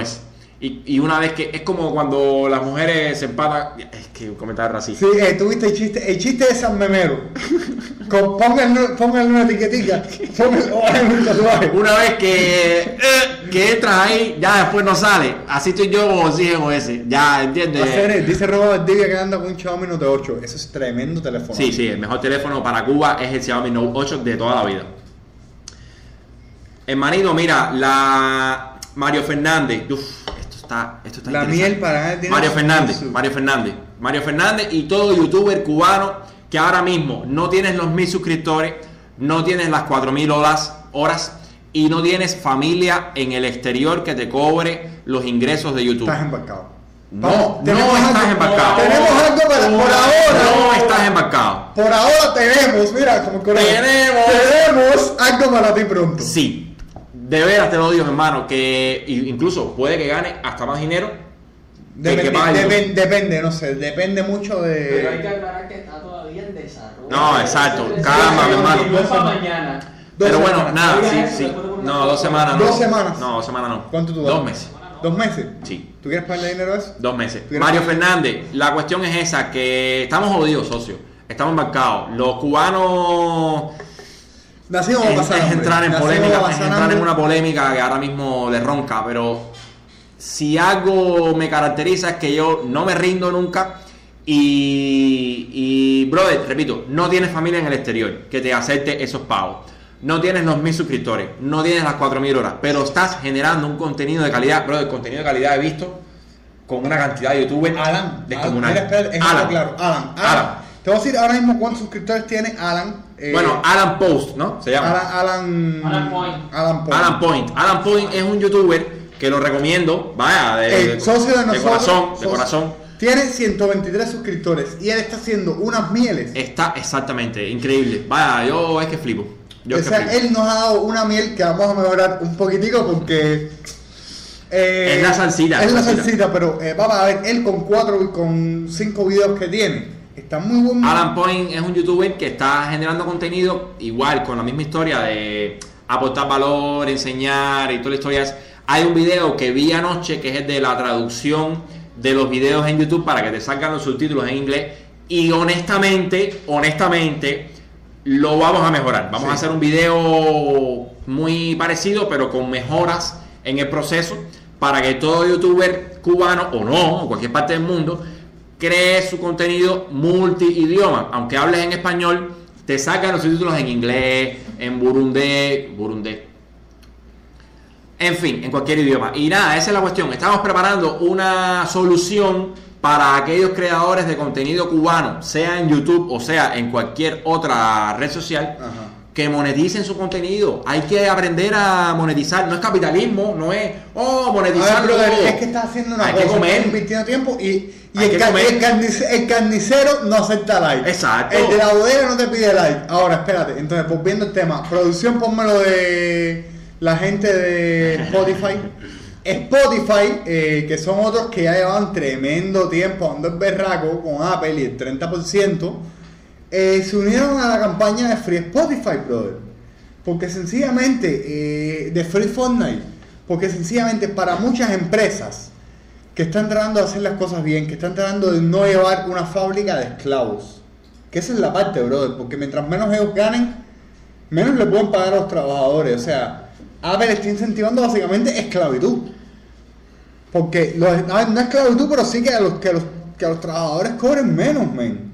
[SPEAKER 1] Y, y una vez que. Es como cuando las mujeres se empatan. Es que un comentario racista.
[SPEAKER 2] Sí, eh, tuviste el chiste, el chiste de San Memero. Con, pónganle, pónganle una etiquetita. Pónganle o háganle un tatuaje.
[SPEAKER 1] Una vez que, eh, que entras ahí, ya después no sale. Así estoy yo con Oxygen OS. Ya, ¿entiendes?
[SPEAKER 2] Dice Robo Valdivia que anda con un Xiaomi Note 8. Eso es tremendo teléfono.
[SPEAKER 1] Sí, sí, el mejor teléfono para Cuba es el Xiaomi Note 8 de toda la vida. Hermanito, mira, la Mario Fernández. Uf, está, esto está
[SPEAKER 2] La miel para
[SPEAKER 1] Mario Fernández,
[SPEAKER 2] su-
[SPEAKER 1] Mario Fernández. Mario Fernández y todo youtuber cubano que ahora mismo no tienes los mil suscriptores, no tienes las 4000 horas, horas y no tienes familia en el exterior que te cobre los ingresos de YouTube.
[SPEAKER 2] Estás embarcado.
[SPEAKER 1] No, no estás
[SPEAKER 2] algo-
[SPEAKER 1] embarcado.
[SPEAKER 2] Tenemos algo para, por ahora.
[SPEAKER 1] No estás embarcado.
[SPEAKER 2] Por ahora tenemos, mira, como.
[SPEAKER 1] Tenemos.
[SPEAKER 2] Tenemos algo para ti pronto.
[SPEAKER 1] Sí, de veras te lo digo, hermano, que incluso puede que gane hasta más dinero.
[SPEAKER 2] Depende,
[SPEAKER 1] paga el
[SPEAKER 2] depen-
[SPEAKER 1] YouTube.
[SPEAKER 2] depende, no sé, depende mucho
[SPEAKER 4] Pero hay que
[SPEAKER 2] de.
[SPEAKER 4] aclarar que está todavía en desarrollo.
[SPEAKER 1] No, exacto. Calma, hermano.
[SPEAKER 4] Para mañana.
[SPEAKER 2] Dos
[SPEAKER 1] Pero bueno,
[SPEAKER 2] semanas.
[SPEAKER 1] nada, sí, sí.
[SPEAKER 4] de
[SPEAKER 1] No, dos semanas no.
[SPEAKER 2] Dos semanas.
[SPEAKER 1] No, dos semanas no.
[SPEAKER 2] ¿Cuánto tú
[SPEAKER 1] Dos meses.
[SPEAKER 2] ¿Dos meses?
[SPEAKER 1] Sí.
[SPEAKER 2] ¿Tú quieres pagarle dinero a eso?
[SPEAKER 1] Dos meses.
[SPEAKER 2] ¿Tú quieres
[SPEAKER 1] Mario? Fernández, la cuestión es esa, que estamos jodidos, socio. Estamos embarcados. Los cubanos
[SPEAKER 2] Nacimos
[SPEAKER 1] es, entrar en polémica, es entrar en una polémica que ahora mismo le ronca, pero si algo me caracteriza es que yo no me rindo nunca y, y brother, repito, no tienes familia en el exterior que te acepte esos pagos. No tienes los mil suscriptores, no tienes las 4000 horas, pero estás generando un contenido de calidad. Brother, contenido de calidad he visto con una cantidad de youtubers
[SPEAKER 2] Alan,
[SPEAKER 1] descomunal. Alan,
[SPEAKER 2] Alan. Te voy a decir ahora mismo cuántos suscriptores tiene Alan. Eh,
[SPEAKER 1] Bueno, Alan Post, ¿no? Se llama.
[SPEAKER 2] Alan, Alan,
[SPEAKER 4] Alan Point.
[SPEAKER 2] Alan Point.
[SPEAKER 1] Alan Point. Alan Point es un youtuber que lo recomiendo, vaya, de,
[SPEAKER 2] El socio de nosotros.
[SPEAKER 1] corazón, de corazón.
[SPEAKER 2] Tiene 123 suscriptores y él está haciendo unas mieles.
[SPEAKER 1] Está exactamente, increíble. Vaya, yo es que flipo. Yo
[SPEAKER 2] o
[SPEAKER 1] es que
[SPEAKER 2] sea,
[SPEAKER 1] flipo.
[SPEAKER 2] él nos ha dado una miel que vamos a mejorar un poquitico porque. eh,
[SPEAKER 1] Es la salsita,
[SPEAKER 2] Es la
[SPEAKER 1] salsita.
[SPEAKER 2] salsita, pero eh, vamos a ver, él con cuatro y con cinco videos que tiene, está muy buen.
[SPEAKER 1] Alan Point es un youtuber que está generando contenido igual, con la misma historia de aportar valor, enseñar y toda la historia. es- Hay un video que vi anoche que es el de la traducción de los videos en YouTube para que te salgan los subtítulos en inglés. Y honestamente, honestamente, lo vamos a mejorar. Vamos
[SPEAKER 2] Sí.
[SPEAKER 1] a hacer un video muy parecido, pero con mejoras en el proceso para que todo youtuber cubano o no, en cualquier parte del mundo, cree su contenido multi-idioma. Aunque hables en español, te sacan los subtítulos en inglés, en burundés, burundés. En fin, en cualquier idioma. Y nada, esa es la cuestión. Estamos preparando una solución para aquellos creadores de contenido cubano, sea en YouTube o sea en cualquier otra red social,
[SPEAKER 2] Ajá.
[SPEAKER 1] Que moneticen su contenido. Hay que aprender a monetizar. No es capitalismo, no es, oh, monetizar
[SPEAKER 2] es que está haciendo una
[SPEAKER 1] Hay
[SPEAKER 2] cosa,
[SPEAKER 1] que comer.
[SPEAKER 2] invirtiendo tiempo y, y el,
[SPEAKER 1] que
[SPEAKER 2] ca-
[SPEAKER 1] comer.
[SPEAKER 2] el carnice- el carnicero no acepta like.
[SPEAKER 1] Exacto.
[SPEAKER 2] El de la bodega no te pide like. Ahora, espérate, entonces, volviendo al tema, producción, pónmelo de la gente de Spotify. *laughs* Spotify, eh, que son otros que ya llevan tremendo tiempo dando el berraco con Apple y el 30%, eh, se unieron a la campaña de Free Spotify, brother. Porque sencillamente, eh, de Free Fortnite, porque sencillamente para muchas empresas que están tratando de hacer las cosas bien, que están tratando de no llevar una fábrica de esclavos, que esa es la parte, brother, porque mientras menos ellos ganen, menos le pueden pagar a los trabajadores. O sea, Apple está incentivando básicamente esclavitud. Porque los, no esclavitud, pero sí que a los, que los, que a los trabajadores cobren menos, men.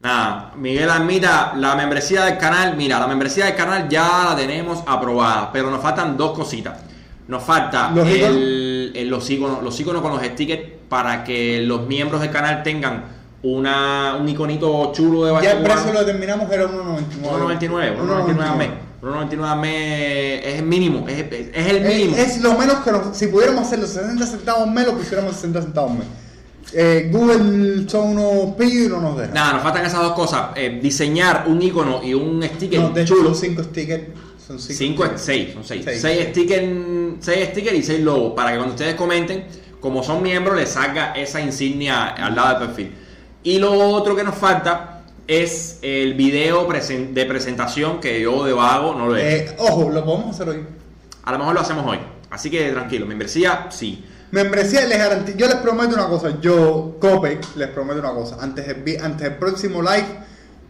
[SPEAKER 1] Nada, Miguel admita la membresía del canal. Mira, la membresía del canal ya la tenemos aprobada, pero nos faltan dos cositas. Nos falta
[SPEAKER 2] ¿Los
[SPEAKER 1] el, el- los iconos, los iconos con los stickers para que los miembros del canal tengan una, un iconito chulo de
[SPEAKER 2] Ya el precio lo determinamos, era 1.99.
[SPEAKER 1] 1.99, 1.99 al mes. 1.99 al mes es el mínimo, es, es- es el mínimo.
[SPEAKER 2] Es, es lo menos que nos, si pudiéramos hacer los 60 centavos mes, lo pusiéramos 60 centavos mes. Eh, Google son unos pillos y no nos dejan.
[SPEAKER 1] Nada, nos faltan esas dos cosas. eh, diseñar un icono y un sticker
[SPEAKER 2] No, de hecho
[SPEAKER 1] chulo.
[SPEAKER 2] son 5 stickers. Son 5
[SPEAKER 1] Cinco, seis, son seis.
[SPEAKER 2] Seis.
[SPEAKER 1] Seis, stickers, seis stickers y seis logos. Para que cuando ustedes comenten, como son miembros, les salga esa insignia al lado del perfil. Y lo otro que nos falta es el video presen- de presentación que yo de vago no lo he hecho.
[SPEAKER 2] Eh, ojo, lo podemos hacer hoy.
[SPEAKER 1] A lo mejor lo hacemos hoy. Así que tranquilo, membresía, sí.
[SPEAKER 2] Membresía les garantizo. Yo les prometo una cosa. Yo, Copec, les prometo una cosa. Antes del, antes del próximo live,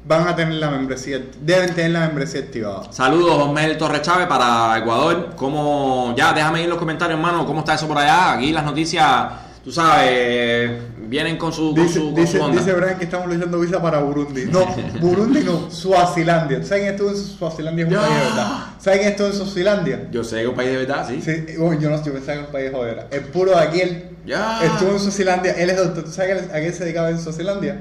[SPEAKER 2] van a tener la membresía. Deben tener la membresía activada.
[SPEAKER 1] Saludos, Osmel Torres Chávez para Ecuador. ¿Cómo, ya, déjame ir en los comentarios, hermano, cómo está eso por allá. Aquí las noticias, tú sabes, vienen con su, con
[SPEAKER 2] Dice,
[SPEAKER 1] su, con
[SPEAKER 2] dice,
[SPEAKER 1] su onda.
[SPEAKER 2] dice Brian que estamos leyendo visa para Burundi. No, Burundi no, Suazilandia. ¿Saben estuvo en Suazilandia? Es un país de verdad. ¿Saben estuvo en Suazilandia?
[SPEAKER 1] Yo sé que es un país de verdad, sí.
[SPEAKER 2] Sí, bueno, yo no yo pensaba que era un país de jodera. El puro de aquí,
[SPEAKER 1] Ya.
[SPEAKER 2] Estuvo en Suazilandia. Él es doctor. ¿Tú sabes a qué se dedicaba en Suazilandia?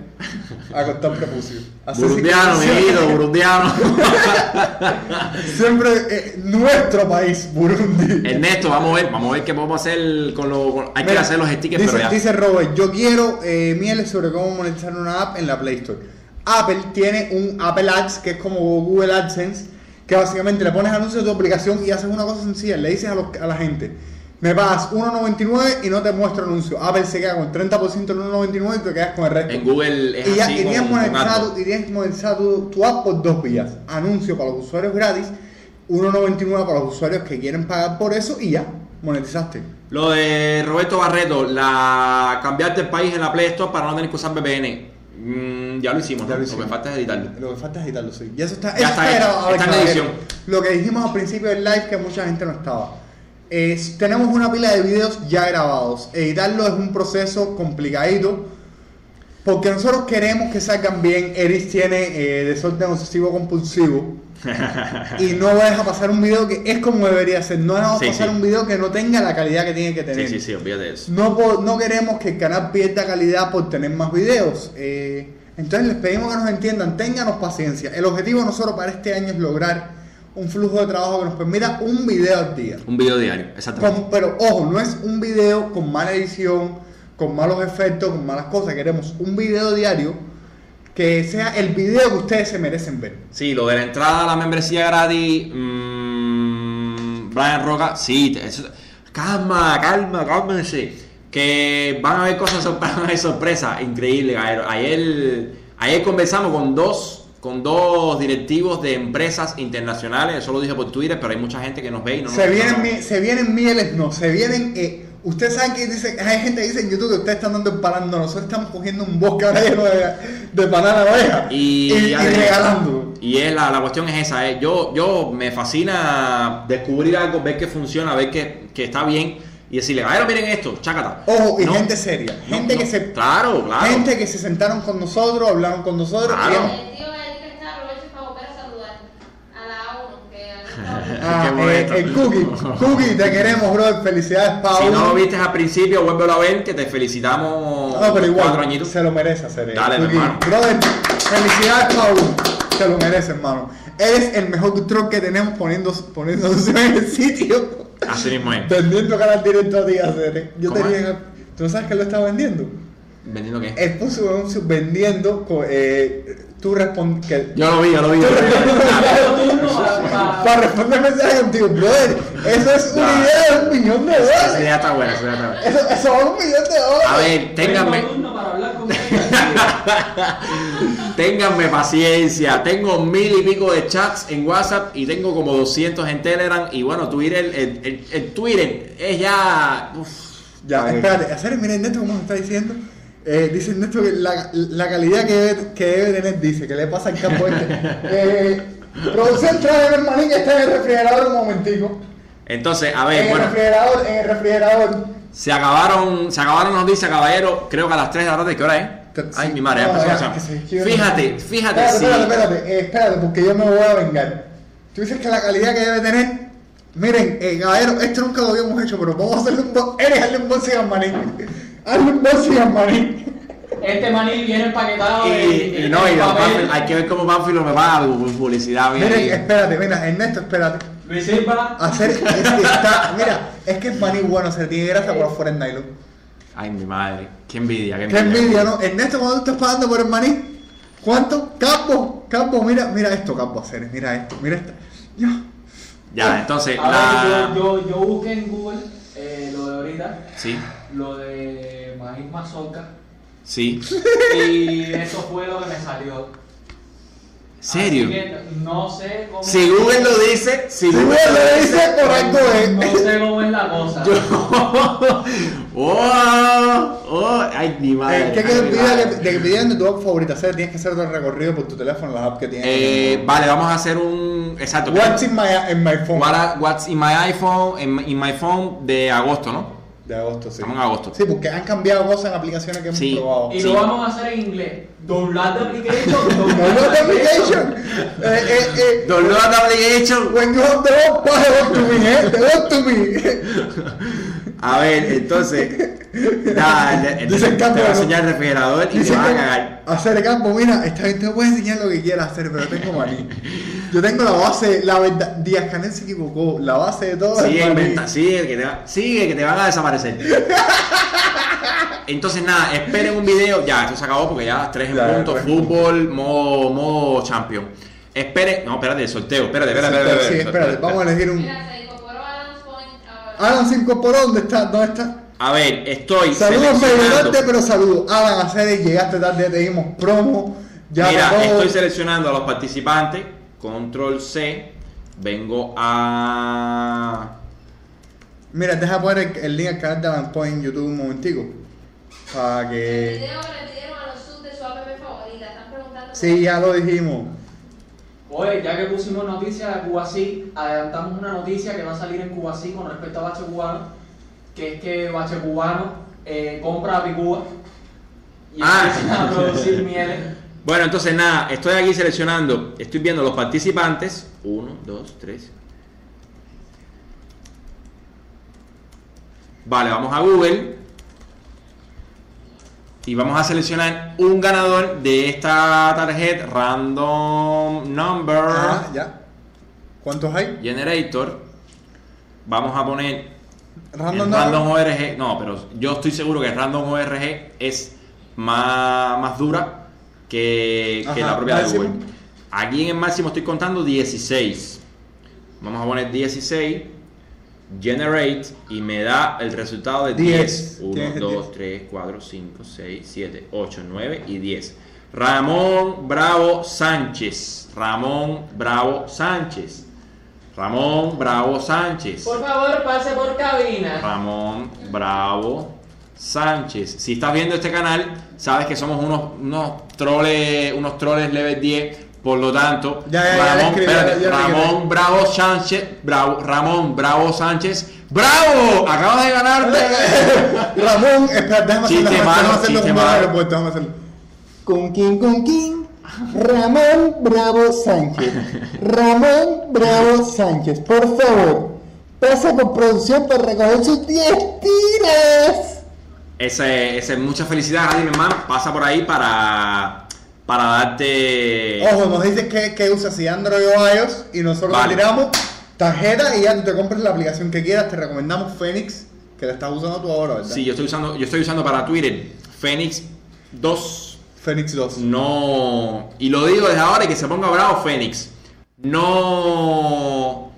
[SPEAKER 2] A cortar prepucio.
[SPEAKER 1] Burundiano, mi querido, burundiano. *laughs*
[SPEAKER 2] Siempre eh, nuestro país, Burundi.
[SPEAKER 1] Ernesto, vamos a ver, vamos a ver qué podemos hacer con los. con- hay que hacer los stickers,
[SPEAKER 2] dice,
[SPEAKER 1] pero ya.
[SPEAKER 2] Dice Robert, yo quiero eh, mieles sobre cómo monetizar una app en la Play Store. Apple tiene un Apple Ads que es como Google AdSense, que básicamente le pones anuncios de tu aplicación y haces una cosa sencilla, le dices a, los- a la gente, me pagas 1.99 y no te muestro anuncio. Apple se queda con 30% en 1.99 y te quedas con el resto.
[SPEAKER 1] En Google es
[SPEAKER 2] y ya
[SPEAKER 1] así. con- con
[SPEAKER 2] monetizado, monetizado tu, tu app por dos vías. Anuncio para los usuarios gratis, 1.99 para los usuarios que quieren pagar por eso y ya, monetizaste.
[SPEAKER 1] Lo de Roberto Barreto, la cambiarte el país en la Play Store para no tener que usar VPN. Mm, ya lo hicimos,
[SPEAKER 2] Ya
[SPEAKER 1] ¿no?
[SPEAKER 2] lo hicimos.
[SPEAKER 1] que falta es editarlo.
[SPEAKER 2] Lo que falta es editarlo, sí. Y eso está,
[SPEAKER 1] Ya
[SPEAKER 2] eso
[SPEAKER 1] está
[SPEAKER 2] ver,
[SPEAKER 1] está en edición.
[SPEAKER 2] Lo que dijimos al principio del live que mucha gente no estaba. Es, tenemos una pila de videos ya grabados. Editarlo es un proceso complicadito. Porque nosotros queremos que salgan bien. Eris tiene eh, desorden obsesivo compulsivo. *laughs* y no deja pasar un video que es como debería ser. No deja
[SPEAKER 1] Sí,
[SPEAKER 2] pasar
[SPEAKER 1] sí.
[SPEAKER 2] un video que no tenga la calidad que tiene que tener.
[SPEAKER 1] Sí, sí, sí, olvídate de eso.
[SPEAKER 2] No, queremos que el canal pierda calidad por tener más videos. Eh, entonces les pedimos que nos entiendan, ténganos paciencia. El objetivo de nosotros para este año es lograr un flujo de trabajo que nos permita un video al día.
[SPEAKER 1] Un video diario, exactamente.
[SPEAKER 2] Con- pero ojo, no es un video con mala edición, con malos efectos, con malas cosas. Queremos un video diario que sea el video que ustedes se merecen ver.
[SPEAKER 1] Sí, lo de la entrada a la membresía gratis, mm, Brian Roca, sí, eso- calma, calma, cálmense. Que van a haber cosas, sor- *laughs* van a haber sorpresas, increíble. Ayer, ayer, conversamos con dos, con dos directivos de empresas internacionales, eso lo dije por Twitter, pero hay mucha gente que nos ve y no
[SPEAKER 2] se,
[SPEAKER 1] nos
[SPEAKER 2] vienen, mi- se vienen mieles, no, se vienen. eh, ustedes saben que dice, hay gente que dice en YouTube que ustedes están dando empanando. Nosotros estamos cogiendo un bosque ahora lleno de, de banana oveja
[SPEAKER 1] Y,
[SPEAKER 2] y, y
[SPEAKER 1] de-
[SPEAKER 2] regalando.
[SPEAKER 1] Y es la, la cuestión es esa, eh. yo, yo me fascina descubrir algo, ver que funciona, ver que, que está bien y decirle, a ver, miren esto, chácata.
[SPEAKER 2] Ojo, y
[SPEAKER 1] No,
[SPEAKER 2] gente seria.
[SPEAKER 1] no,
[SPEAKER 2] Gente
[SPEAKER 1] no,
[SPEAKER 2] que se.
[SPEAKER 1] Claro, claro.
[SPEAKER 2] Gente que se sentaron con nosotros, hablaron con nosotros.
[SPEAKER 1] Claro.
[SPEAKER 2] y hemos-
[SPEAKER 3] El tío Eddie que está aprovecho para volver a saludar a la ONU, que a
[SPEAKER 2] Ah, eh, el Cookie. Cookie, te queremos, bro. Felicidades, Pau.
[SPEAKER 1] Si no lo viste al principio, vuélvelo a ver, que te felicitamos
[SPEAKER 2] No, pero igual,
[SPEAKER 1] cuatro añitos.
[SPEAKER 2] se lo merece hacer. eh.
[SPEAKER 1] Dale,
[SPEAKER 2] Cookie.
[SPEAKER 1] hermano.
[SPEAKER 2] Brother, felicidades, Pau. Se lo merece, hermano. Eres el mejor truck que tenemos poniendo, poniendo *laughs* en el sitio.
[SPEAKER 1] Así mismo es.
[SPEAKER 2] Vendiendo canal directo a ti, hacer. eh. Yo
[SPEAKER 1] ¿Cómo
[SPEAKER 2] tenía. ¿Tú sabes que lo estaba vendiendo?
[SPEAKER 1] ¿Vendiendo qué?
[SPEAKER 2] Él puso un vendiendo. Eh, tú respondes. Que,
[SPEAKER 1] Yo lo vi, yo lo vi. *laughs*
[SPEAKER 2] para responder mensajes contigo, brother. Eso es una idea de un millón de
[SPEAKER 1] Esa
[SPEAKER 2] dólares.
[SPEAKER 1] idea está buena, esa idea está buena.
[SPEAKER 2] Eso, eso vale un millón de dólares.
[SPEAKER 1] A ver, ténganme, *laughs* ténganme paciencia. Tengo mil y pico de chats en WhatsApp y tengo como 200 en Telegram. Y bueno, Twitter, el, el- el Twitter es ya. uf,
[SPEAKER 2] Ya, espérate, hacer miren Neto como nos está diciendo. Eh, dice Neto que la, la calidad que debe, que debe tener, dice, que le pasa al campo este. *laughs* Eh, producción trae el manín que está en el refrigerador un momentico.
[SPEAKER 1] Entonces, a
[SPEAKER 2] En
[SPEAKER 1] ver,
[SPEAKER 2] el
[SPEAKER 1] bueno.
[SPEAKER 2] refrigerador, en el refrigerador.
[SPEAKER 1] Se acabaron, se acabaron las noticias, caballero. Creo que a las 3 de la tarde, ¿qué hora es? Ay, mi madre, ya empezó
[SPEAKER 2] ya,
[SPEAKER 1] Fíjate, fíjate
[SPEAKER 2] Espérate,
[SPEAKER 1] si.
[SPEAKER 2] espérate, espérate, eh, espérate, porque yo me voy a vengar. Tú dices que la calidad que debe tener. Miren, eh, caballero, esto nunca lo habíamos hecho, pero vamos a hacerle un bo- Eres, un boxing al manín. Hazle un boxing al manín.
[SPEAKER 4] Este maní viene empaquetado
[SPEAKER 1] Y, y no, y
[SPEAKER 4] papel.
[SPEAKER 1] Hay que ver cómo Banfield me paga pu- publicidad. bien
[SPEAKER 2] Miren,
[SPEAKER 1] ahí.
[SPEAKER 2] espérate, mira, Ernesto, espérate.
[SPEAKER 4] Luis Silva,
[SPEAKER 2] Hacer, es que está, mira, es que es maní bueno, se tiene grasa por afuera en nylon.
[SPEAKER 1] Ay, mi madre. Qué envidia, qué
[SPEAKER 2] Qué
[SPEAKER 1] envidia.
[SPEAKER 2] envidia, ¿no? Ernesto, cuando tú estás pagando por el maní, ¿cuánto? Campo, campo, mira, mira esto, campo, hacer, mira esto, mira esto. Yo.
[SPEAKER 1] Ya, entonces,
[SPEAKER 4] a
[SPEAKER 1] la.
[SPEAKER 4] ver, yo, yo, yo busqué en Google eh, ahorita,
[SPEAKER 1] Sí,
[SPEAKER 4] lo de maíz mazorca,
[SPEAKER 1] sí.
[SPEAKER 4] y eso fue lo que me salió.
[SPEAKER 1] ¿Serio?
[SPEAKER 4] Así que no sé cómo.
[SPEAKER 1] Si Google lo dice, si Google
[SPEAKER 2] lo dice, por algo
[SPEAKER 4] No
[SPEAKER 2] es.
[SPEAKER 4] sé cómo es la cosa. *laughs*
[SPEAKER 1] oh, oh, ay, mi madre.
[SPEAKER 2] Eh, ¿Qué
[SPEAKER 1] ay,
[SPEAKER 2] que
[SPEAKER 1] madre.
[SPEAKER 2] que, de que pidan de tu app favorita hacer? Tienes que hacer todo el recorrido por tu teléfono, las apps que tienes.
[SPEAKER 1] Eh, vale, vamos a hacer un. Exacto.
[SPEAKER 2] What's in my, in my phone?
[SPEAKER 1] What- What's in my iPhone, in, in my phone de agosto, ¿no?
[SPEAKER 2] De agosto, sí.
[SPEAKER 1] Estamos en agosto.
[SPEAKER 2] Sí, porque han cambiado cosas en aplicaciones que hemos
[SPEAKER 1] Sí.
[SPEAKER 2] probado.
[SPEAKER 4] Y
[SPEAKER 1] Sí.
[SPEAKER 4] lo vamos a hacer en inglés. Download the application. *laughs*
[SPEAKER 2] Download the application. Eh, eh, eh,
[SPEAKER 1] Download the application.
[SPEAKER 2] When you have the wrong pass, want to me, eh? They want to me. *laughs*
[SPEAKER 1] A ver, entonces. *laughs* Nada, te va a enseñar el refrigerador y te va a cagar.
[SPEAKER 2] hacer campo, mira, esta gente puede enseñar lo que quiera hacer, pero tengo maní. Yo tengo la base, la verdad, Díaz Canel se equivocó, la base de todo
[SPEAKER 1] Sigue, inventa- sigue, que te va- sigue, que te van a desaparecer. Entonces, nada, esperen un video. Ya, esto se acabó porque ya tres en
[SPEAKER 2] Ya,
[SPEAKER 1] punto.
[SPEAKER 2] tres.
[SPEAKER 1] Fútbol, modo, modo champion. Espere, no, espérate, el sorteo. Espérate, espérate, espérate.
[SPEAKER 2] Sí,
[SPEAKER 1] espérate,
[SPEAKER 2] espérate, vamos a elegir un...
[SPEAKER 3] Mira, se incorporó Adams Point ahora.
[SPEAKER 2] Alan se incorporó, ¿dónde está? ¿Dónde está?
[SPEAKER 1] A ver, estoy
[SPEAKER 2] Saludos tarde, pero saludos. Alan Aceres, llegaste tarde, ya te dimos promo. Ya
[SPEAKER 1] Mira,
[SPEAKER 2] todo.
[SPEAKER 1] estoy seleccionando a los participantes. Control C. Vengo a.
[SPEAKER 2] Mira, deja poner el, el link al canal de Alan Point en YouTube un momentico. Para
[SPEAKER 3] El
[SPEAKER 2] que...
[SPEAKER 3] video que le pidieron a los subs de su app favorita. Están preguntando.
[SPEAKER 2] Sí, ya lo dijimos.
[SPEAKER 4] Oye, ya que pusimos noticias de Cuba Sí, adelantamos una noticia que va a salir en Cuba Sí con respecto a Bache Cubano, que es que Bache Cubano eh, compra a Picúa y
[SPEAKER 1] Ah.
[SPEAKER 4] empieza a producir mieles.
[SPEAKER 1] Bueno, entonces nada, estoy aquí seleccionando. Estoy viendo los participantes. Uno, dos, tres. Vale, vamos a Google. Y vamos a seleccionar un ganador de esta tarjeta Random Number
[SPEAKER 2] Ah, ya. ¿Cuántos hay?
[SPEAKER 1] Generator. Vamos a poner
[SPEAKER 2] Random
[SPEAKER 1] ORG. No, pero yo estoy seguro que Random ORG es más, más dura que, la propia de. Google. Aquí en el máximo estoy contando 16. Vamos a poner 16. Generate y me da el resultado de 10.
[SPEAKER 2] 10.
[SPEAKER 1] 1,
[SPEAKER 2] Tienes el
[SPEAKER 1] 2,
[SPEAKER 2] 10.
[SPEAKER 1] 3, 4, 5, 6, 7, 8, 9 y 10. Ramón Bravo Sánchez. Ramón Bravo Sánchez. Ramón Bravo Sánchez.
[SPEAKER 4] Por favor, pase por cabina.
[SPEAKER 1] Ramón Bravo Sánchez. Si estás viendo este canal, sabes que somos unos, unos troles, unos troles level 10. Por lo tanto,
[SPEAKER 2] Ya, ya, ya le
[SPEAKER 1] Ramón,
[SPEAKER 2] escribí,
[SPEAKER 1] espérate. Ramón Bravo Sánchez, Bravo, Ramón Bravo Sánchez, ¡Bravo! Acabas de ganarte. *laughs*
[SPEAKER 2] Ramón, espera, déjame hacerlo, déjame hacerlo déjame hacerlo. Con quién, con quién. Ramón Bravo Sánchez. Ramón Bravo Sánchez, por favor, pasa por producción para recoger sus 10 tiras.
[SPEAKER 1] Ese, ese, mucha felicidad, hermano. Pasa por ahí para, para darte.
[SPEAKER 2] Ojo, nos dices que, que usas si Android o iOS y nosotros
[SPEAKER 1] Vale.
[SPEAKER 2] tiramos tarjeta y ya tú te compras la aplicación que quieras. Te recomendamos Phoenix, que la estás usando tú ahora, ¿verdad?
[SPEAKER 1] Sí, yo estoy usando, yo estoy usando para Twitter Phoenix 2.
[SPEAKER 2] Phoenix 2.
[SPEAKER 1] No. Y lo digo desde ahora y que se ponga bravo Phoenix. No.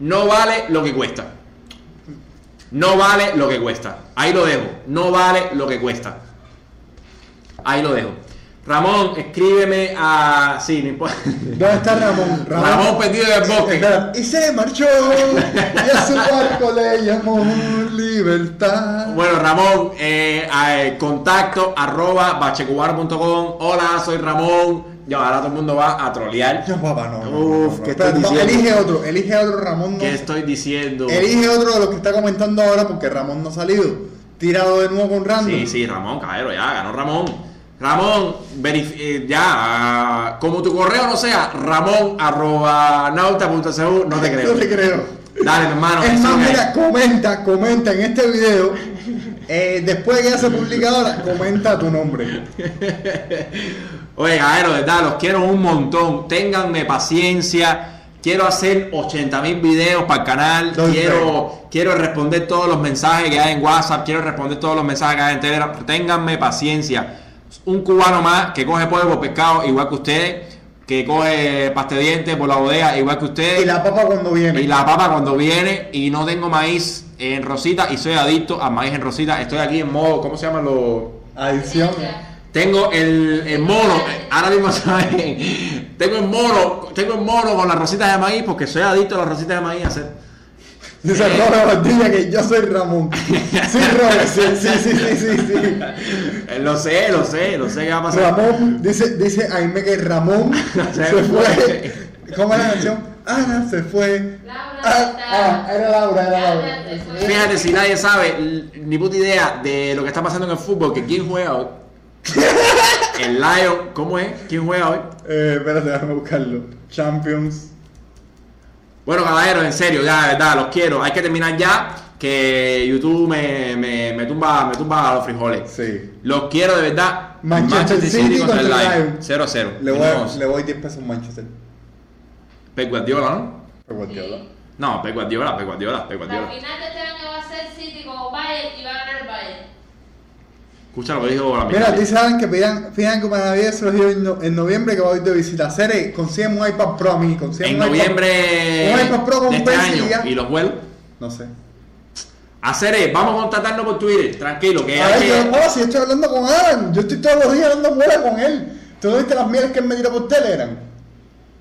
[SPEAKER 1] No vale lo que cuesta. No vale lo que cuesta. Ahí lo dejo. No vale lo que cuesta. Ahí lo dejo. Ramón, escríbeme a. Sí, no importa.
[SPEAKER 2] ¿Dónde está Ramón?
[SPEAKER 1] Ramón perdido en el bosque. *laughs*
[SPEAKER 2] Y se marchó y a su barco le llamó libertad.
[SPEAKER 1] Bueno, Ramón, eh, a- eh, contacto arroba bachecubar.com. Hola, soy Ramón. Ya, ahora todo el mundo va a trolear.
[SPEAKER 2] No, papá, no.
[SPEAKER 1] Uf,
[SPEAKER 2] no, no.
[SPEAKER 1] ¿qué
[SPEAKER 2] Espera,
[SPEAKER 1] estoy
[SPEAKER 2] no,
[SPEAKER 1] diciendo?
[SPEAKER 2] elige otro, elige otro Ramón.
[SPEAKER 1] ¿Qué estoy diciendo?
[SPEAKER 2] Elige otro de los que está comentando ahora porque Ramón no ha salido. Tíralo de nuevo con random.
[SPEAKER 1] Sí, sí, Ramón, caballero, ya, ganó Ramón. Ramón, eh, ya, como tu correo no sea ramón arroba nauta.cu, no te *laughs* creo.
[SPEAKER 2] No te creo.
[SPEAKER 1] Dale, hermano.
[SPEAKER 2] Es más, mira, comenta, comenta en este video. eh, después de que ya se publica ahora, comenta tu nombre. *laughs*
[SPEAKER 1] Oye, caballero, de verdad, los quiero un montón. Ténganme paciencia. Quiero hacer 80 mil videos para el canal. Quiero, quiero responder todos los mensajes que hay en WhatsApp. Quiero responder todos los mensajes que hay en Telegram. Ténganme paciencia. Un cubano más que coge polvo por pescado igual que ustedes. Que coge pasta de dientes por la bodega igual que ustedes.
[SPEAKER 2] Y la papa cuando viene.
[SPEAKER 1] Y la papa cuando viene y no tengo maíz en rosita y soy adicto a maíz en rosita. Estoy aquí en modo, ¿cómo se llama los...?
[SPEAKER 2] Adicción.
[SPEAKER 1] Tengo el, el mono, ahora mismo saben, tengo el mono, tengo el mono con las rositas de maíz porque soy adicto a las rositas de maíz hacer.
[SPEAKER 2] Dice. Robert Valdivia que yo soy Ramón. Sí, Robert, sí, sí, sí, sí, sí, sí.
[SPEAKER 1] Eh, Lo sé, lo sé, lo sé qué va a pasar.
[SPEAKER 2] Ramón, dice, dice Aime que Ramón *laughs* se
[SPEAKER 1] Se
[SPEAKER 2] fue. ¿Cómo es la canción? Ana se fue.
[SPEAKER 3] Laura
[SPEAKER 2] Ah, ah, era Laura, era Laura.
[SPEAKER 1] Fíjate si nadie sabe ni puta idea de lo que está pasando en el fútbol, que quién juega hoy. *laughs* El Lion, ¿cómo es? ¿Quién juega hoy?
[SPEAKER 2] Eh, espérate, déjame buscarlo. Champions.
[SPEAKER 1] Bueno, caballeros, en serio, ya, de verdad, los quiero. Hay que terminar ya. que YouTube me, me, me tumba me tumba los frijoles.
[SPEAKER 2] Sí.
[SPEAKER 1] Los quiero de verdad.
[SPEAKER 2] Manchester City contra el.
[SPEAKER 1] Lion. 0 a 0.
[SPEAKER 2] Le voy, le voy 10 pesos a Manchester.
[SPEAKER 1] Pep Guardiola, ¿no?
[SPEAKER 2] Pero Guardiola.
[SPEAKER 1] No, Pep Guardiola, Pep Guardiola, Pep
[SPEAKER 3] La
[SPEAKER 1] Guardiola.
[SPEAKER 3] final de este año va a ser City como Bayern y va a.
[SPEAKER 1] Escucha lo que dijo la
[SPEAKER 2] Mira, ustedes saben que pidan, pidan como Navidad se los dio en, no- en noviembre que va a ir de visita. Cere, consiguen un iPad Pro a mí. consiguen
[SPEAKER 1] En
[SPEAKER 2] un iPad-
[SPEAKER 1] noviembre
[SPEAKER 2] un iPad Pro con
[SPEAKER 1] este año
[SPEAKER 2] ya.
[SPEAKER 1] y los vuelos.
[SPEAKER 2] No sé.
[SPEAKER 1] Hacer es, vamos a contactarnos por Twitter, tranquilo, que
[SPEAKER 2] A ver, yo,
[SPEAKER 1] que...
[SPEAKER 2] oh, si estoy hablando con Adam, yo estoy todos los días dando muela con él. ¿Tú no viste las mieles que él me tiró por Telegram?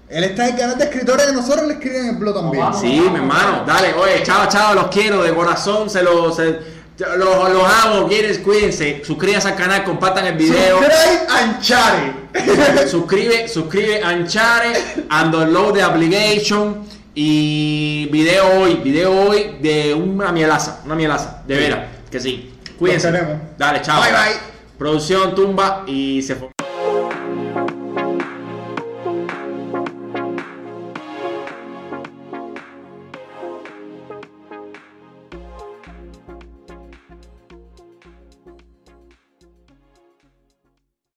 [SPEAKER 2] Él está en el canal de escritores que nosotros le escriben en el blog también.
[SPEAKER 1] Sí, mi hermano, dale, oye, chao, chao, los quiero, de corazón, se los, se- los, los amo, quieren, cuídense, suscríbanse al canal, compartan el video,
[SPEAKER 2] Subscribe and share. *laughs*
[SPEAKER 1] suscribe, suscribe, anchare, and download the application, y video hoy, video hoy de una mielaza, una mielaza, de veras, que sí, cuídense, dale, chao,
[SPEAKER 2] Bye, bye.
[SPEAKER 1] producción, tumba, y se fue.